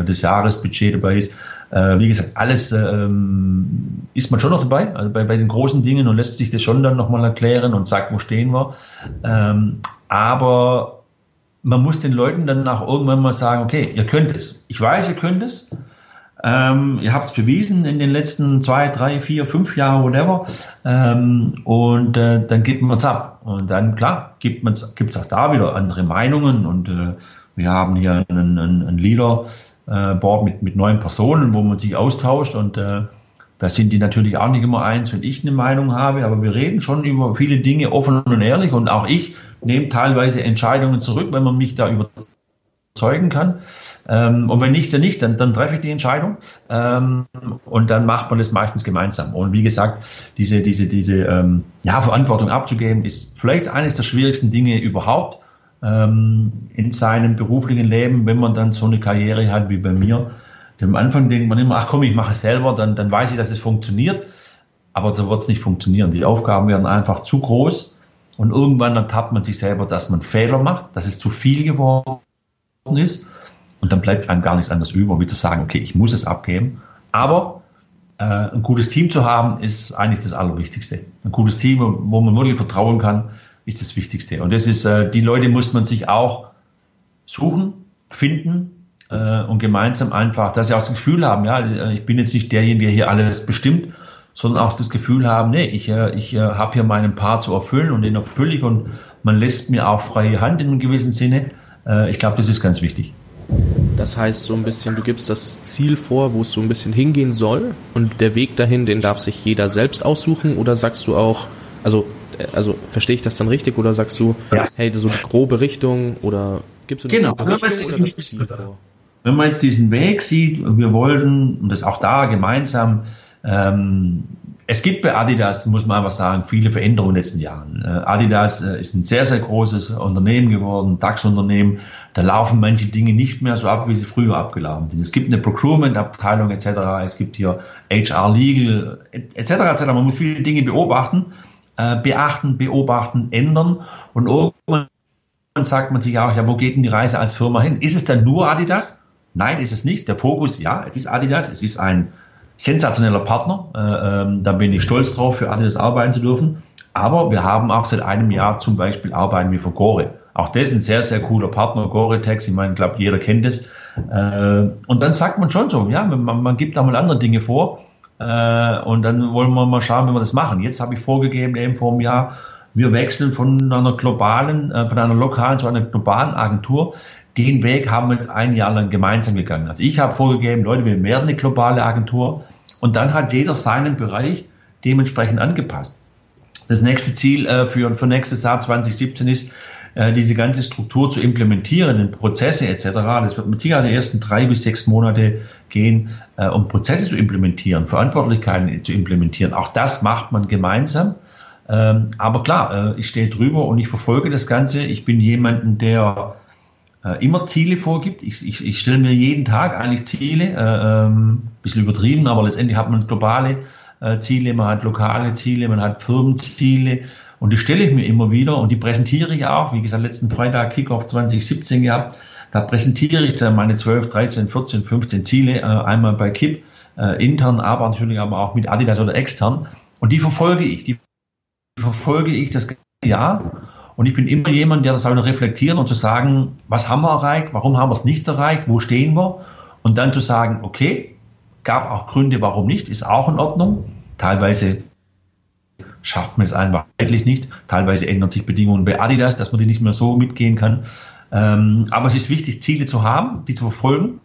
das Jahresbudget dabei ist. Äh, wie gesagt, alles ähm, ist man schon noch dabei, also bei, bei den großen Dingen und lässt sich das schon dann nochmal erklären und sagt, wo stehen wir. Ähm, aber man muss den Leuten dann auch irgendwann mal sagen, okay, ihr könnt es. Ich weiß, ihr könnt es. Ähm, ihr habt es bewiesen in den letzten zwei, drei, vier, fünf Jahren, whatever. Ähm, und äh, dann gibt man es ab. Und dann, klar, gibt es auch da wieder andere Meinungen. Und äh, wir haben hier einen, einen, einen Leader, äh, Board mit, mit neun Personen, wo man sich austauscht. Und äh, da sind die natürlich auch nicht immer eins, wenn ich eine Meinung habe, aber wir reden schon über viele Dinge offen und ehrlich. Und auch ich nehme teilweise Entscheidungen zurück, wenn man mich da überzeugen kann. Ähm, und wenn nicht, dann nicht, dann, dann treffe ich die Entscheidung. Ähm, und dann macht man das meistens gemeinsam. Und wie gesagt, diese, diese, diese ähm, ja, Verantwortung abzugeben, ist vielleicht eines der schwierigsten Dinge überhaupt ähm, in seinem beruflichen Leben, wenn man dann so eine Karriere hat wie bei mir. Am Anfang denkt man immer, ach komm, ich mache es selber, dann, dann weiß ich, dass es funktioniert. Aber so wird es nicht funktionieren. Die Aufgaben werden einfach zu groß und irgendwann ertappt man sich selber, dass man Fehler macht, dass es zu viel geworden ist und dann bleibt einem gar nichts anderes über, wie zu sagen, okay, ich muss es abgeben. Aber äh, ein gutes Team zu haben, ist eigentlich das Allerwichtigste. Ein gutes Team, wo man wirklich vertrauen kann, ist das Wichtigste. Und das ist, äh, die Leute muss man sich auch suchen, finden äh, und gemeinsam einfach, dass sie auch das Gefühl haben, ja, äh, ich bin jetzt nicht derjenige, der hier alles bestimmt, sondern auch das Gefühl haben, nee, ich, äh, ich äh, habe hier meinen Part zu erfüllen und den erfülle ich und man lässt mir auch freie Hand in einem gewissen Sinne. Äh, ich glaube, das ist ganz wichtig. Das heißt so ein bisschen, du gibst das Ziel vor, wo es so ein bisschen hingehen soll und der Weg dahin, den darf sich jeder selbst aussuchen oder sagst du auch, also also verstehe ich das dann richtig oder sagst du, ja. hey, so eine grobe Richtung oder gibst du eine genau. Richtung das Ziel vor? Wenn man jetzt diesen Weg sieht, wir wollten, und das auch da gemeinsam, ähm, es gibt bei Adidas, muss man einfach sagen, viele Veränderungen in den letzten Jahren. Äh, Adidas äh, ist ein sehr, sehr großes Unternehmen geworden, DAX-Unternehmen. Da laufen manche Dinge nicht mehr so ab, wie sie früher abgelaufen sind. Es gibt eine Procurement-Abteilung etc. Es gibt hier HR Legal etc. etc. Man muss viele Dinge beobachten äh, beachten, beobachten, ändern. Und irgendwann sagt man sich auch, ja, wo geht denn die Reise als Firma hin? Ist es dann nur Adidas? Nein, ist es nicht. Der Fokus, ja, es ist Adidas, es ist ein sensationeller Partner. Äh, ähm, da bin ich stolz drauf, für Adidas arbeiten zu dürfen. Aber wir haben auch seit einem Jahr zum Beispiel arbeiten wir für Gore. Auch das ist ein sehr, sehr cooler Partner, Gore-Tex. Ich meine, ich glaube, jeder kennt es. Äh, und dann sagt man schon so, ja, man, man gibt da mal andere Dinge vor. Äh, und dann wollen wir mal schauen, wie wir das machen. Jetzt habe ich vorgegeben, eben vor einem Jahr, wir wechseln von einer globalen, äh, von einer lokalen zu einer globalen Agentur. Den Weg haben wir jetzt ein Jahr lang gemeinsam gegangen. Also ich habe vorgegeben, Leute, wir werden eine globale Agentur. Und dann hat jeder seinen Bereich dementsprechend angepasst. Das nächste Ziel äh, für, für nächstes Jahr 2017 ist, äh, diese ganze Struktur zu implementieren, in Prozesse etc. Das wird mit Sicherheit die ersten drei bis sechs Monate gehen, äh, um Prozesse zu implementieren, Verantwortlichkeiten zu implementieren. Auch das macht man gemeinsam. Ähm, aber klar, äh, ich stehe drüber und ich verfolge das Ganze. Ich bin jemanden, der immer Ziele vorgibt. Ich, ich, ich stelle mir jeden Tag eigentlich Ziele, äh, ähm, bisschen übertrieben, aber letztendlich hat man globale Ziele, man hat lokale Ziele, man hat Firmenziele und die stelle ich mir immer wieder und die präsentiere ich auch. Wie gesagt, letzten Freitag Kickoff 2017 gehabt. Da präsentiere ich dann meine 12, 13, 14, 15 Ziele, äh, einmal bei KIP, äh, intern, aber natürlich aber auch mit Adidas oder extern. Und die verfolge ich. Die verfolge ich das ganze Jahr. Und ich bin immer jemand, der das auch reflektieren und zu sagen, was haben wir erreicht, warum haben wir es nicht erreicht, wo stehen wir? Und dann zu sagen, okay, gab auch Gründe, warum nicht, ist auch in Ordnung. Teilweise schafft man es einfach zeitlich nicht. Teilweise ändern sich Bedingungen bei Adidas, dass man die nicht mehr so mitgehen kann. Ähm, aber es ist wichtig, Ziele zu haben, die zu verfolgen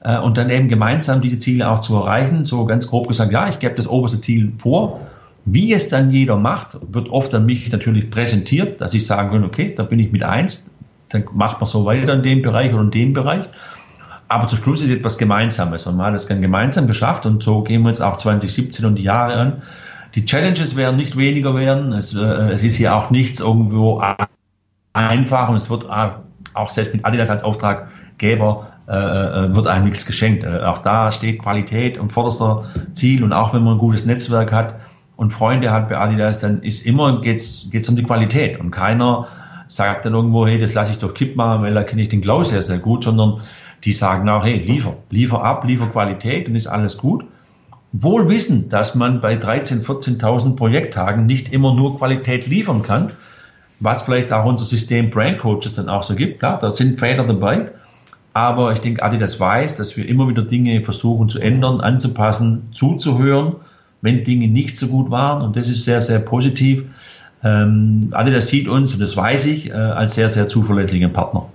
äh, und dann eben gemeinsam diese Ziele auch zu erreichen. So ganz grob gesagt, ja, ich gebe das oberste Ziel vor. Wie es dann jeder macht, wird oft an mich natürlich präsentiert, dass ich sagen kann, okay, da bin ich mit eins, dann macht man so weiter in dem Bereich oder in dem Bereich. Aber zum Schluss ist etwas Gemeinsames und man hat es dann gemeinsam geschafft und so gehen wir jetzt auch 2017 und die Jahre an die Challenges werden nicht weniger werden. Es, äh, es ist hier auch nichts irgendwo einfach und es wird auch selbst mit Adidas als Auftraggeber äh, äh, wird einem nichts geschenkt. Äh, auch da steht Qualität am vorderster Ziel und auch wenn man ein gutes Netzwerk hat und Freunde hat bei Adidas, dann ist immer geht's geht's um die Qualität und keiner sagt dann irgendwo, hey, das lasse ich doch Kipp machen, weil da kenne ich den Klaus sehr, sehr gut, sondern die sagen auch, hey, liefer, liefer ab, liefer Qualität und ist alles gut. Wohl wissend, dass man bei 13.000, 14.000 Projekttagen nicht immer nur Qualität liefern kann, was vielleicht auch unser System Brand Coaches dann auch so gibt. Klar, da sind Fehler dabei. Aber ich denke, Adidas weiß, dass wir immer wieder Dinge versuchen zu ändern, anzupassen, zuzuhören, wenn Dinge nicht so gut waren. Und das ist sehr, sehr positiv. Ähm, Adidas sieht uns, und das weiß ich, äh, als sehr, sehr zuverlässigen Partner.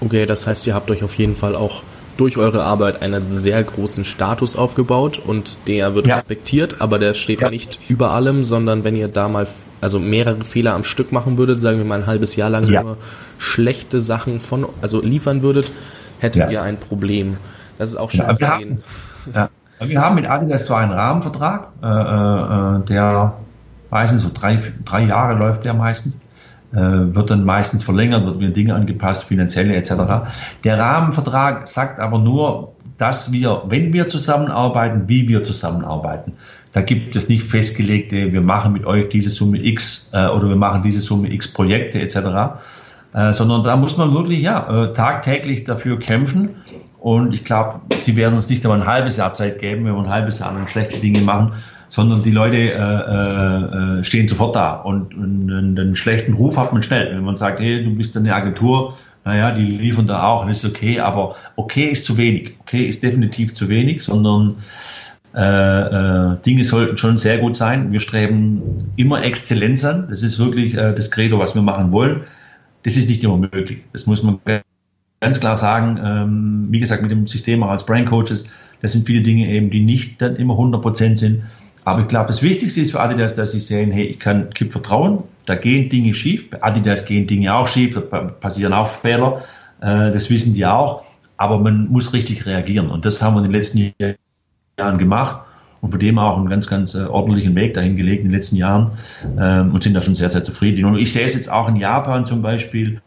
Okay, das heißt, ihr habt euch auf jeden Fall auch durch eure Arbeit einen sehr großen Status aufgebaut und der wird ja. respektiert, aber der steht ja. nicht über allem, sondern wenn ihr da mal also mehrere Fehler am Stück machen würdet, sagen wir mal ein halbes Jahr lang ja. nur schlechte Sachen von also liefern würdet, hättet ihr ein Problem. Das ist auch schön zu sehen. ja. Wir haben mit Adidas zwar einen Rahmenvertrag, äh, äh, der weiß nicht, so drei, drei Jahre läuft der meistens. Äh, wird dann meistens verlängert, wird wieder Dinge angepasst, finanzielle etc. Der Rahmenvertrag sagt aber nur, dass wir, wenn wir zusammenarbeiten, wie wir zusammenarbeiten. Da gibt es nicht festgelegte, wir machen mit euch diese Summe X äh, oder wir machen diese Summe X Projekte etc., äh, sondern da muss man wirklich ja äh, tagtäglich dafür kämpfen. Und ich glaube, sie werden uns nicht einmal ein halbes Jahr Zeit geben, wenn wir ein halbes Jahr lang schlechte Dinge machen, sondern die Leute äh, äh, äh, stehen sofort da. Und, und einen schlechten Ruf hat man schnell. Wenn man sagt, hey, du bist eine Agentur, naja, die liefern da auch, das ist okay, aber okay ist zu wenig. Okay ist definitiv zu wenig, sondern äh, äh, Dinge sollten schon sehr gut sein. Wir streben immer Exzellenz an. Das ist wirklich äh, das Credo, was wir machen wollen. Das ist nicht immer möglich. Das muss man ganz klar sagen. Ähm, wie gesagt, mit dem System auch als Brain Coaches, das sind viele Dinge eben, die nicht dann immer 100% sind. Aber ich glaube, das Wichtigste ist für Adidas, dass sie sehen, hey, ich kann Kip vertrauen, da gehen Dinge schief. Bei Adidas gehen Dinge auch schief, da passieren auch Fehler, äh, das wissen die auch. Aber man muss richtig reagieren. Und das haben wir in den letzten Jahren gemacht und von dem auch einen ganz, ganz äh, ordentlichen Weg dahin gelegt in den letzten Jahren ähm, und sind da schon sehr, sehr zufrieden. Und ich sehe es jetzt auch in Japan zum Beispiel,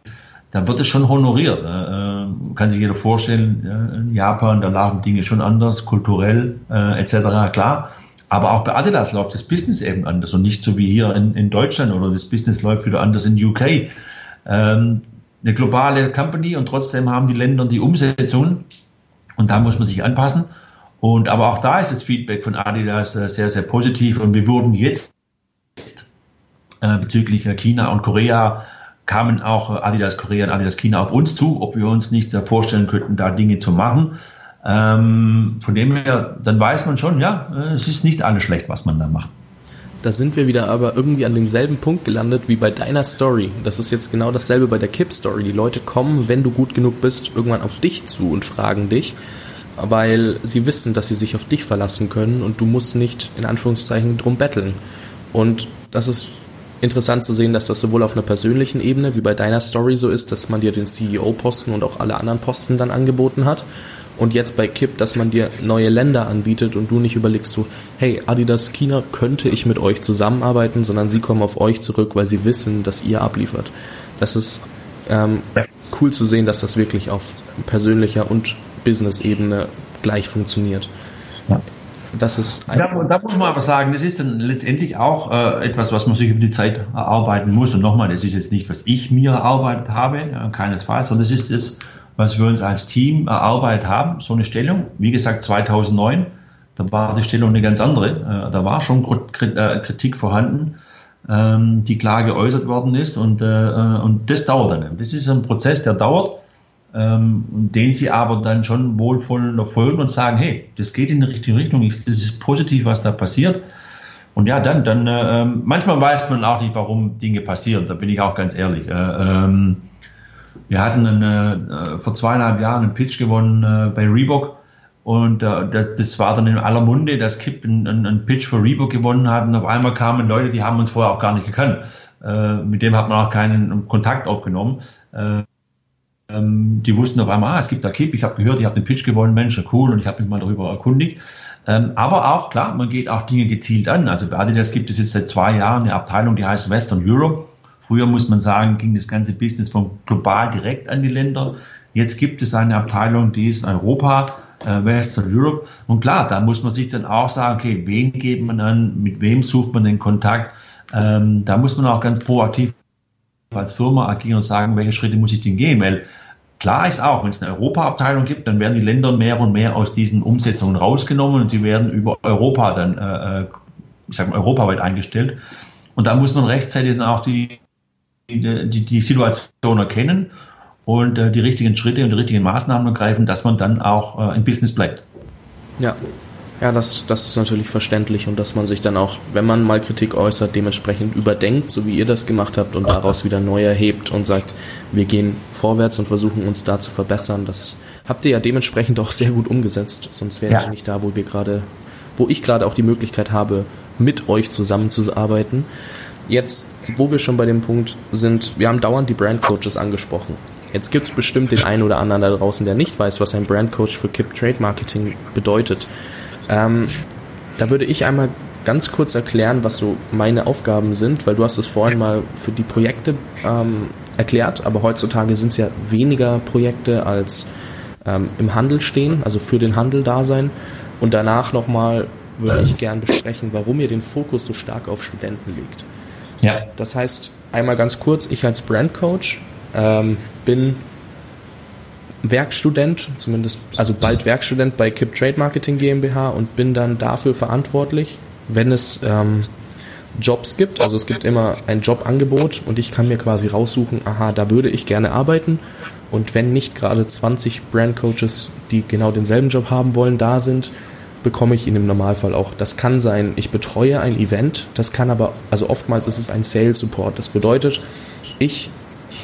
da wird es schon honoriert. Äh, kann sich jeder vorstellen, in Japan, da laufen Dinge schon anders, kulturell äh, etc. Klar. Aber auch bei Adidas läuft das Business eben anders und nicht so wie hier in, in Deutschland oder das Business läuft wieder anders in UK. Ähm, eine globale Company und trotzdem haben die Länder die Umsetzung und da muss man sich anpassen. Und aber auch da ist das Feedback von Adidas äh, sehr, sehr positiv und wir wurden jetzt äh, bezüglich China und Korea kamen auch Adidas Korea und Adidas China auf uns zu, ob wir uns nicht vorstellen könnten, da Dinge zu machen. Ähm, von dem her, dann weiß man schon, ja, es ist nicht alles schlecht, was man da macht. Da sind wir wieder aber irgendwie an demselben Punkt gelandet wie bei deiner Story. Das ist jetzt genau dasselbe bei der Kip-Story. Die Leute kommen, wenn du gut genug bist, irgendwann auf dich zu und fragen dich, weil sie wissen, dass sie sich auf dich verlassen können und du musst nicht in Anführungszeichen drum betteln. Und das ist interessant zu sehen, dass das sowohl auf einer persönlichen Ebene wie bei deiner Story so ist, dass man dir den CEO-Posten und auch alle anderen Posten dann angeboten hat und jetzt bei Kip, dass man dir neue Länder anbietet und du nicht überlegst so, hey, Adidas China könnte ich mit euch zusammenarbeiten, sondern sie kommen auf euch zurück, weil sie wissen, dass ihr abliefert. Das ist ähm, cool zu sehen, dass das wirklich auf persönlicher und Business-Ebene gleich funktioniert. Ja. Das ist da, da, muss man aber sagen, das ist dann letztendlich auch äh, etwas, was man sich über die Zeit erarbeiten muss. Und nochmal, das ist jetzt nicht, was ich mir erarbeitet habe, ja, keinesfalls, sondern das ist das, was wir uns als Team erarbeitet haben, so eine Stellung. Wie gesagt, 2009, da war die Stellung eine ganz andere. Äh, da war schon äh, Kritik vorhanden, ähm, die klar geäußert worden ist und, äh, und das dauert dann. Das ist ein Prozess, der dauert, ähm, den sie aber dann schon wohlvoll folgen und sagen, hey, das geht in die richtige Richtung, das ist positiv, was da passiert. Und ja, dann, dann äh, manchmal weiß man auch nicht, warum Dinge passieren, da bin ich auch ganz ehrlich. Äh, ähm, wir hatten eine, äh, vor zweieinhalb Jahren einen Pitch gewonnen äh, bei Reebok und äh, das, das, war dann in aller Munde, dass Kip einen, einen, Pitch für Reebok gewonnen hat und auf einmal kamen Leute, die haben uns vorher auch gar nicht gekannt. Äh, mit dem hat man auch keinen Kontakt aufgenommen. Äh, ähm, die wussten auf einmal, ah, es gibt da Kip, ich habe gehört, ich habe den Pitch gewonnen, Mensch, cool, und ich habe mich mal darüber erkundigt. Ähm, aber auch, klar, man geht auch Dinge gezielt an. Also bei Adidas gibt es jetzt seit zwei Jahren eine Abteilung, die heißt Western Europe. Früher muss man sagen, ging das ganze Business von global direkt an die Länder. Jetzt gibt es eine Abteilung, die ist Europa, äh, Western Europe. Und klar, da muss man sich dann auch sagen, okay, wen geht man an, mit wem sucht man den Kontakt. Ähm, da muss man auch ganz proaktiv als Firma agieren und sagen, welche Schritte muss ich denn gehen? Weil klar ist auch, wenn es eine Europa-Abteilung gibt, dann werden die Länder mehr und mehr aus diesen Umsetzungen rausgenommen und sie werden über Europa dann, äh, äh ich sage mal, europaweit eingestellt. Und da muss man rechtzeitig dann auch die, die, die Situation erkennen und äh, die richtigen Schritte und die richtigen Maßnahmen ergreifen, dass man dann auch äh, im Business bleibt. Ja, ja, das, das ist natürlich verständlich und dass man sich dann auch, wenn man mal Kritik äußert, dementsprechend überdenkt, so wie ihr das gemacht habt und daraus wieder neu erhebt und sagt, wir gehen vorwärts und versuchen uns da zu verbessern. Das habt ihr ja dementsprechend auch sehr gut umgesetzt, sonst wäre ja. nicht da, wo wir gerade, wo ich gerade auch die Möglichkeit habe, mit euch zusammenzuarbeiten. Jetzt, wo wir schon bei dem Punkt sind, wir haben dauernd die Brandcoaches angesprochen. Jetzt gibt es bestimmt den einen oder anderen da draußen, der nicht weiß, was ein Brandcoach für Kip Trade Marketing bedeutet. Ähm, da würde ich einmal ganz kurz erklären, was so meine Aufgaben sind, weil du hast es vorhin mal für die Projekte ähm, erklärt, aber heutzutage sind es ja weniger Projekte als ähm, im Handel stehen, also für den Handel da sein. Und danach nochmal würde ich gern besprechen, warum ihr den Fokus so stark auf Studenten legt. Ja. Das heißt, einmal ganz kurz, ich als Brandcoach ähm, bin Werkstudent, zumindest, also bald Werkstudent bei Kip Trade Marketing GmbH und bin dann dafür verantwortlich, wenn es ähm, Jobs gibt. Also es gibt immer ein Jobangebot und ich kann mir quasi raussuchen, aha, da würde ich gerne arbeiten. Und wenn nicht gerade 20 Brandcoaches, die genau denselben Job haben wollen, da sind, bekomme ich ihn im Normalfall auch. Das kann sein, ich betreue ein Event, das kann aber, also oftmals ist es ein Sales Support. Das bedeutet, ich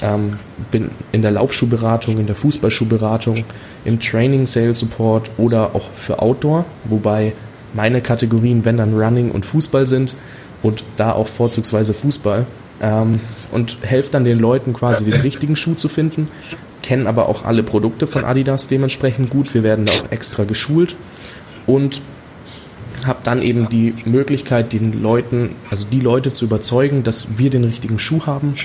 ähm, bin in der Laufschuhberatung, in der Fußballschuhberatung, im Training Sales Support oder auch für Outdoor, wobei meine Kategorien, wenn dann Running und Fußball sind und da auch vorzugsweise Fußball ähm, und helfe dann den Leuten quasi den richtigen Schuh zu finden, kennen aber auch alle Produkte von Adidas dementsprechend gut. Wir werden da auch extra geschult und habe dann eben die Möglichkeit, den Leuten, also die Leute zu überzeugen, dass wir den richtigen Schuh haben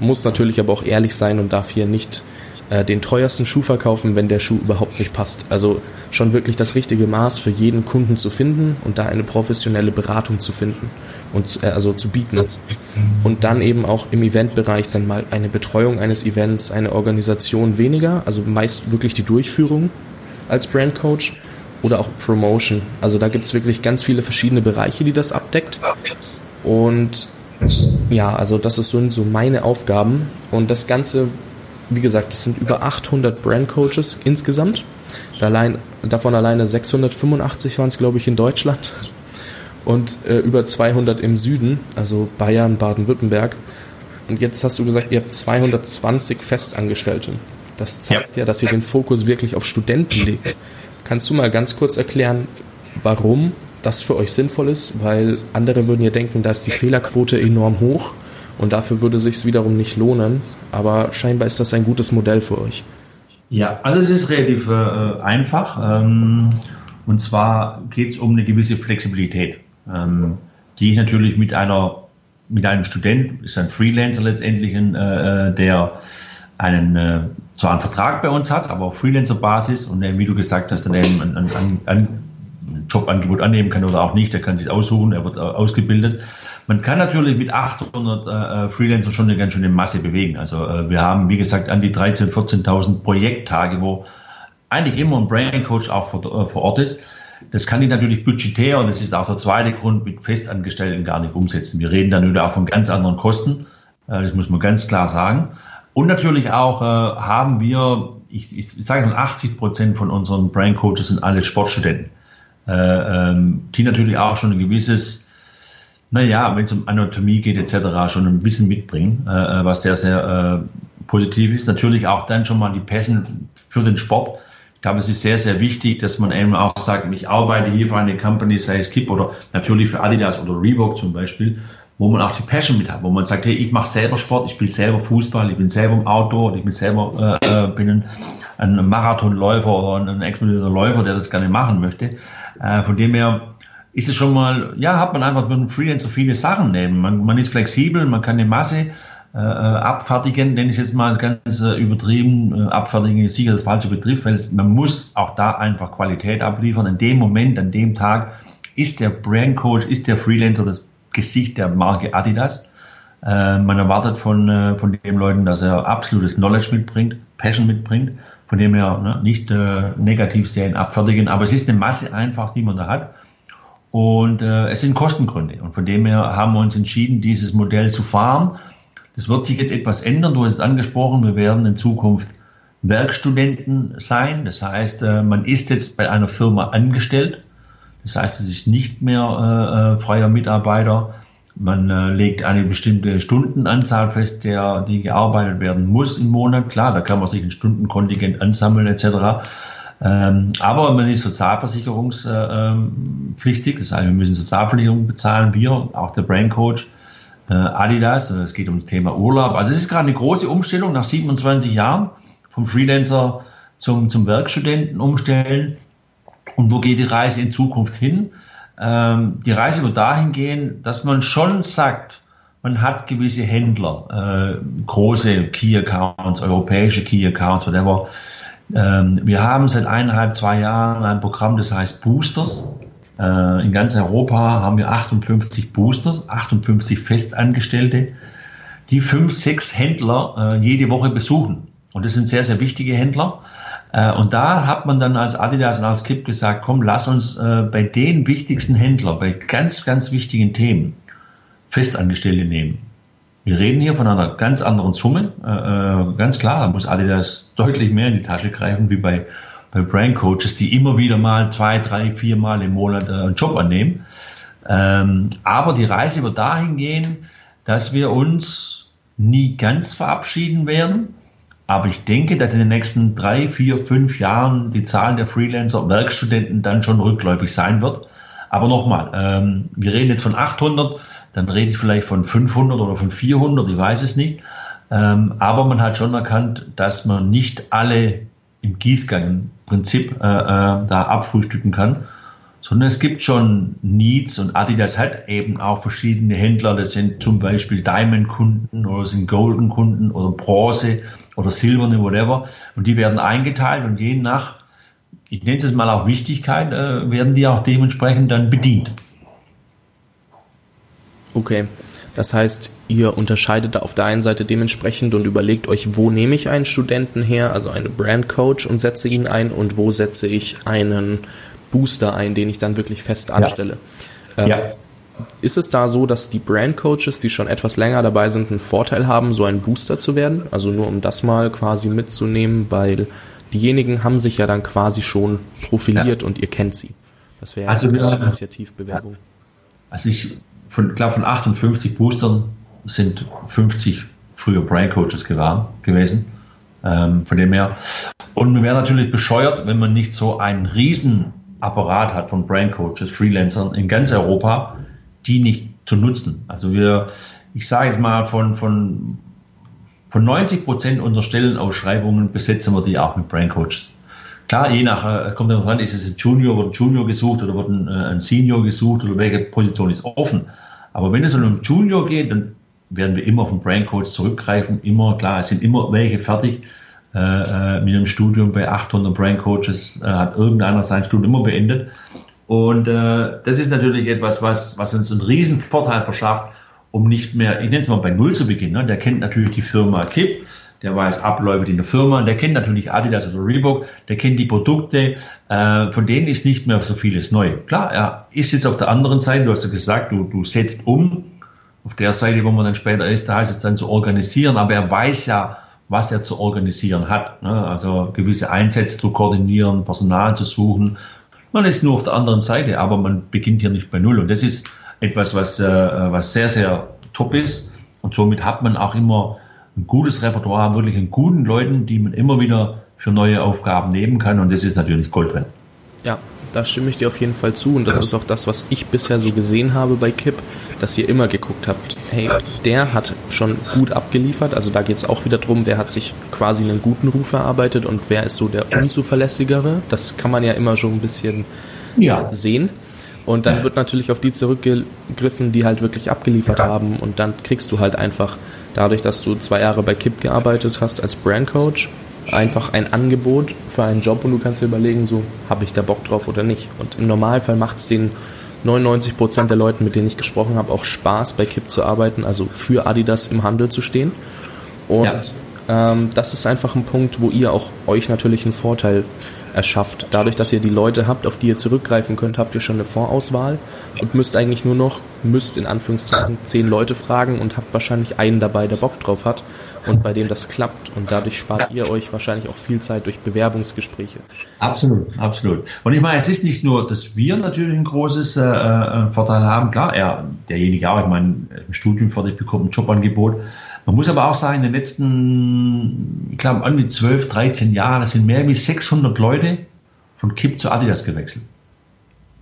muss natürlich aber auch ehrlich sein und darf hier nicht äh, den teuersten Schuh verkaufen, wenn der Schuh überhaupt nicht passt. Also schon wirklich das richtige Maß für jeden Kunden zu finden und da eine professionelle Beratung zu finden und äh, also zu bieten. Und dann eben auch im Eventbereich dann mal eine Betreuung eines Events, eine Organisation weniger, also meist wirklich die Durchführung als Brandcoach oder auch Promotion. Also da gibt's wirklich ganz viele verschiedene Bereiche, die das abdeckt. Und ja, also das ist so, so meine Aufgaben. Und das Ganze, wie gesagt, das sind über 800 Brandcoaches insgesamt. Allein, davon alleine 685 waren es, glaube ich, in Deutschland. Und äh, über 200 im Süden, also Bayern, Baden-Württemberg. Und jetzt hast du gesagt, ihr habt 220 Festangestellte. Das zeigt ja. ja, dass ihr den Fokus wirklich auf Studenten legt. Kannst du mal ganz kurz erklären, warum das für euch sinnvoll ist, weil andere würden ja denken, da ist die Fehlerquote enorm hoch und dafür würde sich wiederum nicht lohnen. Aber scheinbar ist das ein gutes Modell für euch. Ja, also es ist relativ äh, einfach. Ähm, und zwar geht es um eine gewisse Flexibilität, ähm, die ich natürlich mit einer mit einem Student, ist ein Freelancer letztendlich, äh, der einen äh, zwar einen Vertrag bei uns hat, aber auf Freelancer-Basis und äh, wie du gesagt hast, dann eben ein, ein, ein Jobangebot annehmen kann oder auch nicht. Er kann sich aussuchen, er wird äh, ausgebildet. Man kann natürlich mit 800 äh, Freelancern schon eine ganz schöne Masse bewegen. Also äh, wir haben, wie gesagt, an die 13.000, 14.000 Projekttage, wo eigentlich immer ein Brain Coach auch vor, äh, vor Ort ist. Das kann ich natürlich budgetär, und das ist auch der zweite Grund, mit Festangestellten gar nicht umsetzen. Wir reden dann wieder auch von ganz anderen Kosten. Äh, das muss man ganz klar sagen. Und natürlich auch äh, haben wir, ich, ich, ich sage mal, 80 Prozent von unseren Brain Coaches sind alle Sportstudenten äh, ähm, die natürlich auch schon ein gewisses, naja, wenn es um Anatomie geht etc., schon ein Wissen mitbringen, äh, äh, was sehr, sehr äh, positiv ist. Natürlich auch dann schon mal die Passion für den Sport. Ich glaube, es ist sehr, sehr wichtig, dass man eben auch sagt, ich arbeite hier für eine Company, sei es Kip oder natürlich für Adidas oder Reebok zum Beispiel, wo man auch die Passion mit hat, wo man sagt, hey, ich mache selber Sport, ich spiele selber Fußball, ich bin selber im Outdoor, ich bin selber äh, äh bin ein ein Marathonläufer oder ein exponierter Läufer, der das gerne machen möchte. Äh, von dem her ist es schon mal, ja, hat man einfach mit einem Freelancer viele Sachen nehmen. Man, man ist flexibel, man kann eine Masse äh, abfertigen, nenne ich jetzt mal ganz äh, übertrieben, äh, abfertigen ist sicher das falsche Begriff, weil es, man muss auch da einfach Qualität abliefern. In dem Moment, an dem Tag ist der Brandcoach, ist der Freelancer das Gesicht der Marke Adidas. Äh, man erwartet von, äh, von den Leuten, dass er absolutes Knowledge mitbringt, Passion mitbringt, von dem her ne, nicht äh, negativ sehen, abfertigen, aber es ist eine Masse einfach, die man da hat. Und äh, es sind Kostengründe. Und von dem her haben wir uns entschieden, dieses Modell zu fahren. Das wird sich jetzt etwas ändern. Du hast es angesprochen, wir werden in Zukunft Werkstudenten sein. Das heißt, äh, man ist jetzt bei einer Firma angestellt. Das heißt, es ist nicht mehr äh, äh freier Mitarbeiter. Man äh, legt eine bestimmte Stundenanzahl fest, der, die gearbeitet werden muss im Monat. Klar, da kann man sich ein Stundenkontingent ansammeln etc. Ähm, aber man ist sozialversicherungspflichtig, das heißt, wir müssen Sozialversicherung bezahlen, wir, auch der Braincoach, äh, Adidas, es geht um das Thema Urlaub. Also es ist gerade eine große Umstellung nach 27 Jahren vom Freelancer zum, zum Werkstudenten umstellen. Und wo geht die Reise in Zukunft hin? Ähm, die Reise wird dahin gehen, dass man schon sagt, man hat gewisse Händler, äh, große Key Accounts, europäische Key Accounts, whatever, ähm, wir haben seit eineinhalb, zwei Jahren ein Programm, das heißt Boosters. Äh, in ganz Europa haben wir 58 Boosters, 58 Festangestellte, die fünf, sechs Händler äh, jede Woche besuchen. Und das sind sehr, sehr wichtige Händler. Äh, und da hat man dann als Adidas und als KIP gesagt, komm, lass uns bei den wichtigsten Händlern, bei ganz, ganz wichtigen Themen Festangestellte nehmen. Wir reden hier von einer ganz anderen Summe. Äh, äh, ganz klar, da muss Adidas deutlich mehr in die Tasche greifen wie bei, bei Brand Coaches, die immer wieder mal zwei, drei, vier Mal im Monat äh, einen Job annehmen. Ähm, aber die Reise wird dahin gehen, dass wir uns nie ganz verabschieden werden. Aber ich denke, dass in den nächsten drei, vier, fünf Jahren die Zahl der Freelancer, Werkstudenten dann schon rückläufig sein wird. Aber nochmal, ähm, wir reden jetzt von 800 dann rede ich vielleicht von 500 oder von 400, ich weiß es nicht. Ähm, aber man hat schon erkannt, dass man nicht alle im Gießkannenprinzip äh, äh, da abfrühstücken kann, sondern es gibt schon Needs und Adidas hat eben auch verschiedene Händler. Das sind zum Beispiel Diamond-Kunden oder sind Golden-Kunden oder Bronze oder Silberne, whatever. Und die werden eingeteilt und je nach, ich nenne es mal auch Wichtigkeit, äh, werden die auch dementsprechend dann bedient. Okay. Das heißt, ihr unterscheidet da auf der einen Seite dementsprechend und überlegt euch, wo nehme ich einen Studenten her, also einen Brandcoach und setze ihn ein und wo setze ich einen Booster ein, den ich dann wirklich fest anstelle. Ja. Ähm, ja. Ist es da so, dass die Brandcoaches, die schon etwas länger dabei sind, einen Vorteil haben, so ein Booster zu werden? Also nur um das mal quasi mitzunehmen, weil diejenigen haben sich ja dann quasi schon profiliert ja. und ihr kennt sie. Das wäre also eine Initiativbewerbung. Also ich von, glaube von 58 Boostern sind 50 früher Brain Coaches gewesen. Ähm, von dem her. Und man wäre natürlich bescheuert, wenn man nicht so einen riesen Apparat hat von Brain Coaches, Freelancern in ganz Europa, die nicht zu nutzen. Also wir, ich sage jetzt mal, von, von, von 90 Prozent unserer Stellenausschreibungen besetzen wir die auch mit Brain Coaches. Klar, je nach, äh, kommt darauf an, ist es ein Junior, wird ein Junior gesucht oder wird ein, äh, ein Senior gesucht oder welche Position ist offen. Aber wenn es um Junior geht, dann werden wir immer auf den Brain Coach zurückgreifen. Immer, klar, es sind immer welche fertig. Äh, äh mit einem Studium bei 800 Brain Coaches äh, hat irgendeiner sein Studium immer beendet. Und äh, das ist natürlich etwas, was, was uns einen riesen Vorteil verschafft, um nicht mehr, ich nenne es mal bei Null zu beginnen. Ne? Der kennt natürlich die Firma Kip, der weiß Abläufe in der Firma, der kennt natürlich Adidas oder Reebok, der kennt die Produkte, äh, von denen ist nicht mehr so vieles neu. Klar, er ist jetzt auf der anderen Seite, du hast ja gesagt, du, du setzt um, auf der Seite, wo man dann später ist, da heißt es dann zu organisieren, aber er weiß ja, was er zu organisieren hat. Ne? Also gewisse Einsätze zu koordinieren, Personal zu suchen. Man ist nur auf der anderen Seite, aber man beginnt hier nicht bei Null. Und das ist etwas, was, äh, was sehr, sehr top ist. Und somit hat man auch immer ein gutes Repertoire wirklich an guten Leuten, die man immer wieder für neue Aufgaben nehmen kann. Und das ist natürlich Gold wert. Ja, da stimme ich dir auf jeden Fall zu und das ist auch das, was ich bisher so gesehen habe bei Kip, dass ihr immer geguckt habt, hey, der hat schon gut abgeliefert, also da geht es auch wieder drum, wer hat sich quasi einen guten Ruf erarbeitet und wer ist so der unzuverlässigere, das kann man ja immer schon ein bisschen ja. sehen. Und dann wird natürlich auf die zurückgegriffen, die halt wirklich abgeliefert haben. Und dann kriegst du halt einfach dadurch, dass du zwei Jahre bei Kip gearbeitet hast als Brandcoach einfach ein Angebot für einen Job und du kannst dir überlegen, so habe ich da Bock drauf oder nicht. Und im Normalfall macht es den 99 Prozent der Leuten, mit denen ich gesprochen habe, auch Spaß bei Kip zu arbeiten, also für Adidas im Handel zu stehen. Und ja. ähm, das ist einfach ein Punkt, wo ihr auch euch natürlich einen Vorteil erschafft. Dadurch, dass ihr die Leute habt, auf die ihr zurückgreifen könnt, habt ihr schon eine Vorauswahl und müsst eigentlich nur noch, müsst in Anführungszeichen zehn Leute fragen und habt wahrscheinlich einen dabei, der Bock drauf hat und bei dem das klappt. Und dadurch spart ihr euch wahrscheinlich auch viel Zeit durch Bewerbungsgespräche. Absolut, absolut. Und ich meine, es ist nicht nur, dass wir natürlich ein großes äh, äh Vorteil haben. Klar, er, derjenige auch, ich meine, im Studium fertig bekommt ein Jobangebot. Man muss aber auch sagen, in den letzten, ich glaube, an wie 12, 13 Jahren, das sind mehr als 600 Leute von KIP zu Adidas gewechselt.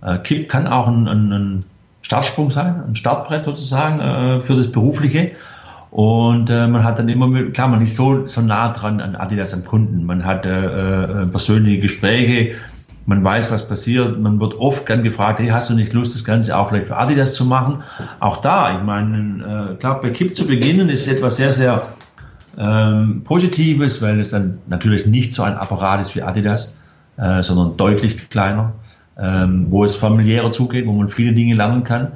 Äh, KIP kann auch ein, ein, ein Startsprung sein, ein Startbrett sozusagen äh, für das Berufliche. Und äh, man hat dann immer, klar, man ist so, so nah dran an Adidas, am Kunden. Man hat äh, äh, persönliche Gespräche, man weiß, was passiert. Man wird oft gern gefragt, hey, hast du nicht Lust, das Ganze auch vielleicht für Adidas zu machen? Auch da, ich meine, äh, klar, bei Kipp zu beginnen ist etwas sehr, sehr ähm, Positives, weil es dann natürlich nicht so ein Apparat ist wie Adidas, äh, sondern deutlich kleiner, ähm, wo es familiärer zugeht, wo man viele Dinge lernen kann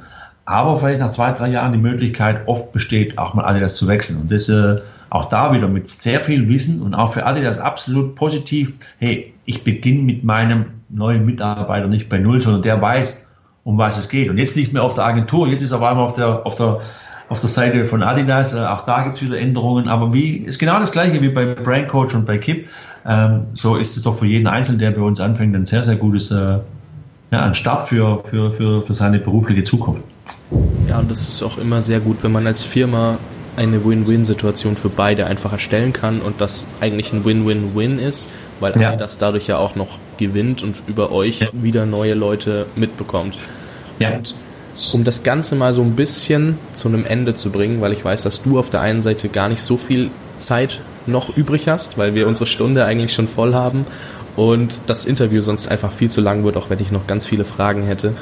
aber vielleicht nach zwei, drei Jahren die Möglichkeit oft besteht, auch mal Adidas zu wechseln. Und das äh, auch da wieder mit sehr viel Wissen und auch für Adidas absolut positiv. Hey, ich beginne mit meinem neuen Mitarbeiter nicht bei Null, sondern der weiß, um was es geht. Und jetzt nicht mehr auf der Agentur, jetzt ist er auf einmal auf der, auf der, auf der Seite von Adidas. Äh, auch da gibt es wieder Änderungen. Aber wie ist genau das gleiche wie bei Brand Coach und bei Kip. Ähm, so ist es doch für jeden Einzelnen, der bei uns anfängt, ein sehr, sehr gutes äh, ja, ein Start für, für, für, für seine berufliche Zukunft. Ja, und das ist auch immer sehr gut, wenn man als Firma eine Win-Win-Situation für beide einfach erstellen kann und das eigentlich ein Win-Win-Win ist, weil ja. das dadurch ja auch noch gewinnt und über euch ja. wieder neue Leute mitbekommt. Ja. Und um das Ganze mal so ein bisschen zu einem Ende zu bringen, weil ich weiß, dass du auf der einen Seite gar nicht so viel Zeit noch übrig hast, weil wir unsere Stunde eigentlich schon voll haben und das Interview sonst einfach viel zu lang wird, auch wenn ich noch ganz viele Fragen hätte.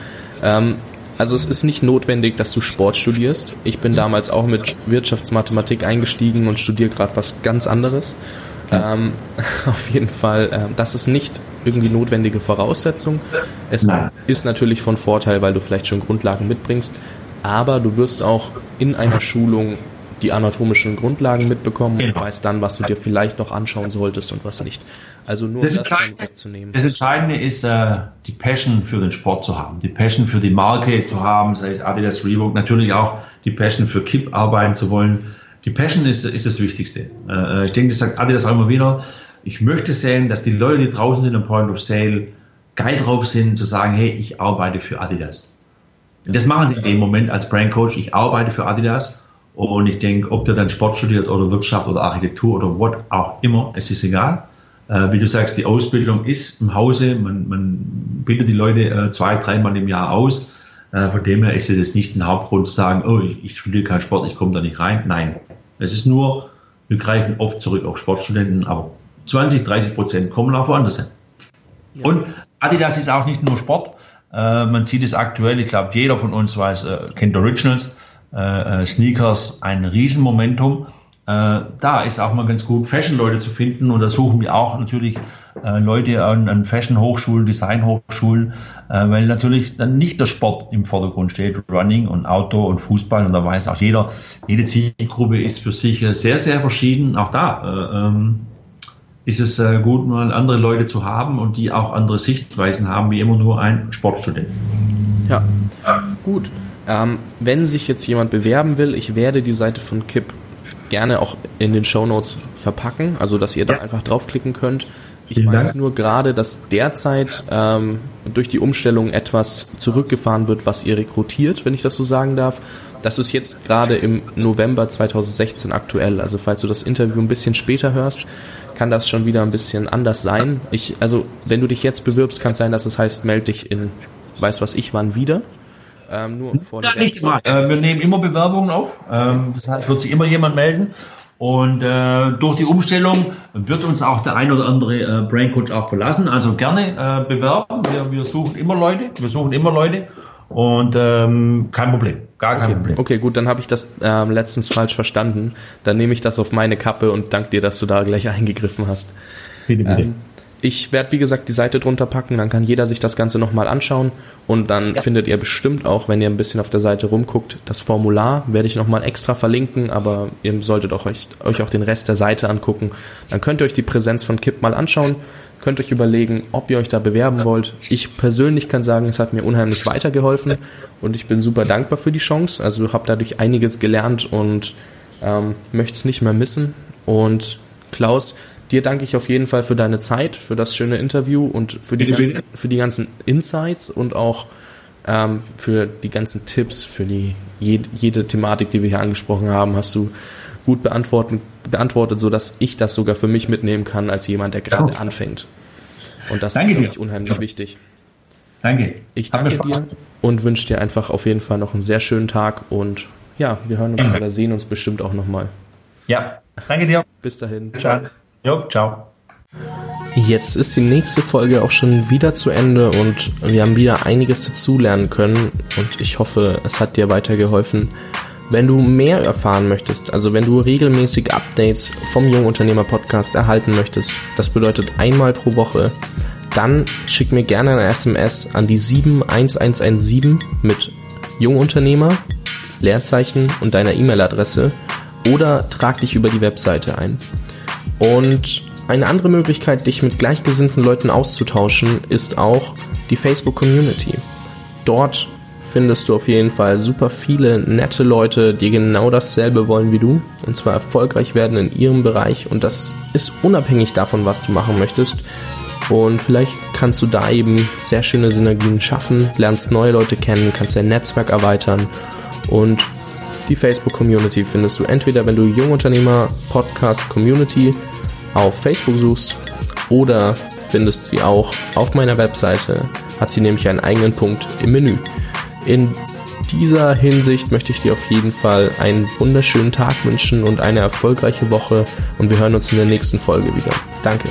Ähm, also es ist nicht notwendig, dass du Sport studierst. Ich bin damals auch mit Wirtschaftsmathematik eingestiegen und studiere gerade was ganz anderes. Ähm, auf jeden Fall, äh, das ist nicht irgendwie notwendige Voraussetzung. Es Nein. ist natürlich von Vorteil, weil du vielleicht schon Grundlagen mitbringst, aber du wirst auch in einer Schulung die anatomischen Grundlagen mitbekommen genau. und weißt dann, was du dir vielleicht noch anschauen solltest und was nicht. Also nur das, das wegzunehmen. Das Entscheidende ist, äh, die Passion für den Sport zu haben, die Passion für die Marke zu haben, sei es Adidas, Reebok, natürlich auch die Passion für Kip arbeiten zu wollen. Die Passion ist, ist das Wichtigste. Äh, ich denke, das sagt Adidas auch immer wieder. Ich möchte sehen, dass die Leute, die draußen sind am Point of Sale, geil drauf sind, zu sagen, hey, ich arbeite für Adidas. Und das machen sie in dem Moment als Brand Coach. Ich arbeite für Adidas und ich denke, ob der dann Sport studiert oder Wirtschaft oder Architektur oder what auch immer, es ist egal. Äh, wie du sagst, die Ausbildung ist im Hause, man, man bildet die Leute äh, zwei, dreimal im Jahr aus. Äh, von dem her ist es jetzt nicht ein Hauptgrund zu sagen, oh, ich, ich studiere keinen Sport, ich komme da nicht rein. Nein, es ist nur, wir greifen oft zurück auf Sportstudenten, aber 20, 30 Prozent kommen auch woanders hin. Ja. Und Adidas ist auch nicht nur Sport. Man sieht es aktuell, ich glaube, jeder von uns weiß, kennt Originals. Sneakers ein Riesenmomentum. Äh, da ist auch mal ganz gut, Fashion-Leute zu finden und da suchen wir auch natürlich äh, Leute an, an Fashion-Hochschulen, Design-Hochschulen, äh, weil natürlich dann nicht der Sport im Vordergrund steht, Running und Outdoor und Fußball und da weiß auch jeder, jede Zielgruppe ist für sich sehr, sehr verschieden. Auch da ähm, ist es äh, gut, mal andere Leute zu haben und die auch andere Sichtweisen haben, wie immer nur ein Sportstudent. Ja, gut. Ähm, wenn sich jetzt jemand bewerben will, ich werde die Seite von Kip gerne auch in den Show Notes verpacken, also dass ihr da einfach draufklicken könnt. Ich Vielen weiß Dank. nur gerade, dass derzeit ähm, durch die Umstellung etwas zurückgefahren wird, was ihr rekrutiert, wenn ich das so sagen darf. Das ist jetzt gerade im November 2016 aktuell. Also falls du das Interview ein bisschen später hörst, kann das schon wieder ein bisschen anders sein. Ich, also, wenn du dich jetzt bewirbst, kann es sein, dass es heißt, melde dich in, weiß was ich wann wieder. Ähm, nur vor ja, nicht mal. Äh, wir nehmen immer Bewerbungen auf. Ähm, das heißt, wird sich immer jemand melden. Und äh, durch die Umstellung wird uns auch der ein oder andere äh, Brain Coach auch verlassen. Also gerne äh, bewerben. Wir, wir suchen immer Leute. Wir suchen immer Leute. Und ähm, kein Problem. Gar kein okay. Problem. Okay, gut, dann habe ich das ähm, letztens falsch verstanden. Dann nehme ich das auf meine Kappe und danke dir, dass du da gleich eingegriffen hast. Bitte, bitte. Ähm, ich werde, wie gesagt, die Seite drunter packen, dann kann jeder sich das Ganze nochmal anschauen und dann ja. findet ihr bestimmt auch, wenn ihr ein bisschen auf der Seite rumguckt, das Formular werde ich nochmal extra verlinken, aber ihr solltet auch euch, euch auch den Rest der Seite angucken. Dann könnt ihr euch die Präsenz von Kip mal anschauen, könnt euch überlegen, ob ihr euch da bewerben wollt. Ich persönlich kann sagen, es hat mir unheimlich weitergeholfen und ich bin super dankbar für die Chance. Also habe dadurch einiges gelernt und ähm, möchte es nicht mehr missen. Und Klaus, Dir danke ich auf jeden Fall für deine Zeit, für das schöne Interview und für die, ganzen, für die ganzen Insights und auch ähm, für die ganzen Tipps, für die jede, jede Thematik, die wir hier angesprochen haben, hast du gut beantworten, beantwortet, so dass ich das sogar für mich mitnehmen kann als jemand, der gerade oh. anfängt. Und das danke ist für mich unheimlich wichtig. Danke. Ich danke dir und wünsche dir einfach auf jeden Fall noch einen sehr schönen Tag und ja, wir hören uns oder sehen uns bestimmt auch nochmal. Ja, danke dir. Bis dahin. Ciao. Jo, ciao. Jetzt ist die nächste Folge auch schon wieder zu Ende und wir haben wieder einiges dazulernen können und ich hoffe, es hat dir weitergeholfen. Wenn du mehr erfahren möchtest, also wenn du regelmäßig Updates vom Jungunternehmer Podcast erhalten möchtest, das bedeutet einmal pro Woche, dann schick mir gerne eine SMS an die 71117 mit Jungunternehmer, Leerzeichen und deiner E-Mail-Adresse oder trag dich über die Webseite ein. Und eine andere Möglichkeit, dich mit gleichgesinnten Leuten auszutauschen, ist auch die Facebook Community. Dort findest du auf jeden Fall super viele nette Leute, die genau dasselbe wollen wie du und zwar erfolgreich werden in ihrem Bereich und das ist unabhängig davon, was du machen möchtest. Und vielleicht kannst du da eben sehr schöne Synergien schaffen, lernst neue Leute kennen, kannst dein Netzwerk erweitern und die Facebook Community findest du entweder, wenn du Jungunternehmer Podcast Community auf Facebook suchst oder findest sie auch auf meiner Webseite, hat sie nämlich einen eigenen Punkt im Menü. In dieser Hinsicht möchte ich dir auf jeden Fall einen wunderschönen Tag wünschen und eine erfolgreiche Woche und wir hören uns in der nächsten Folge wieder. Danke.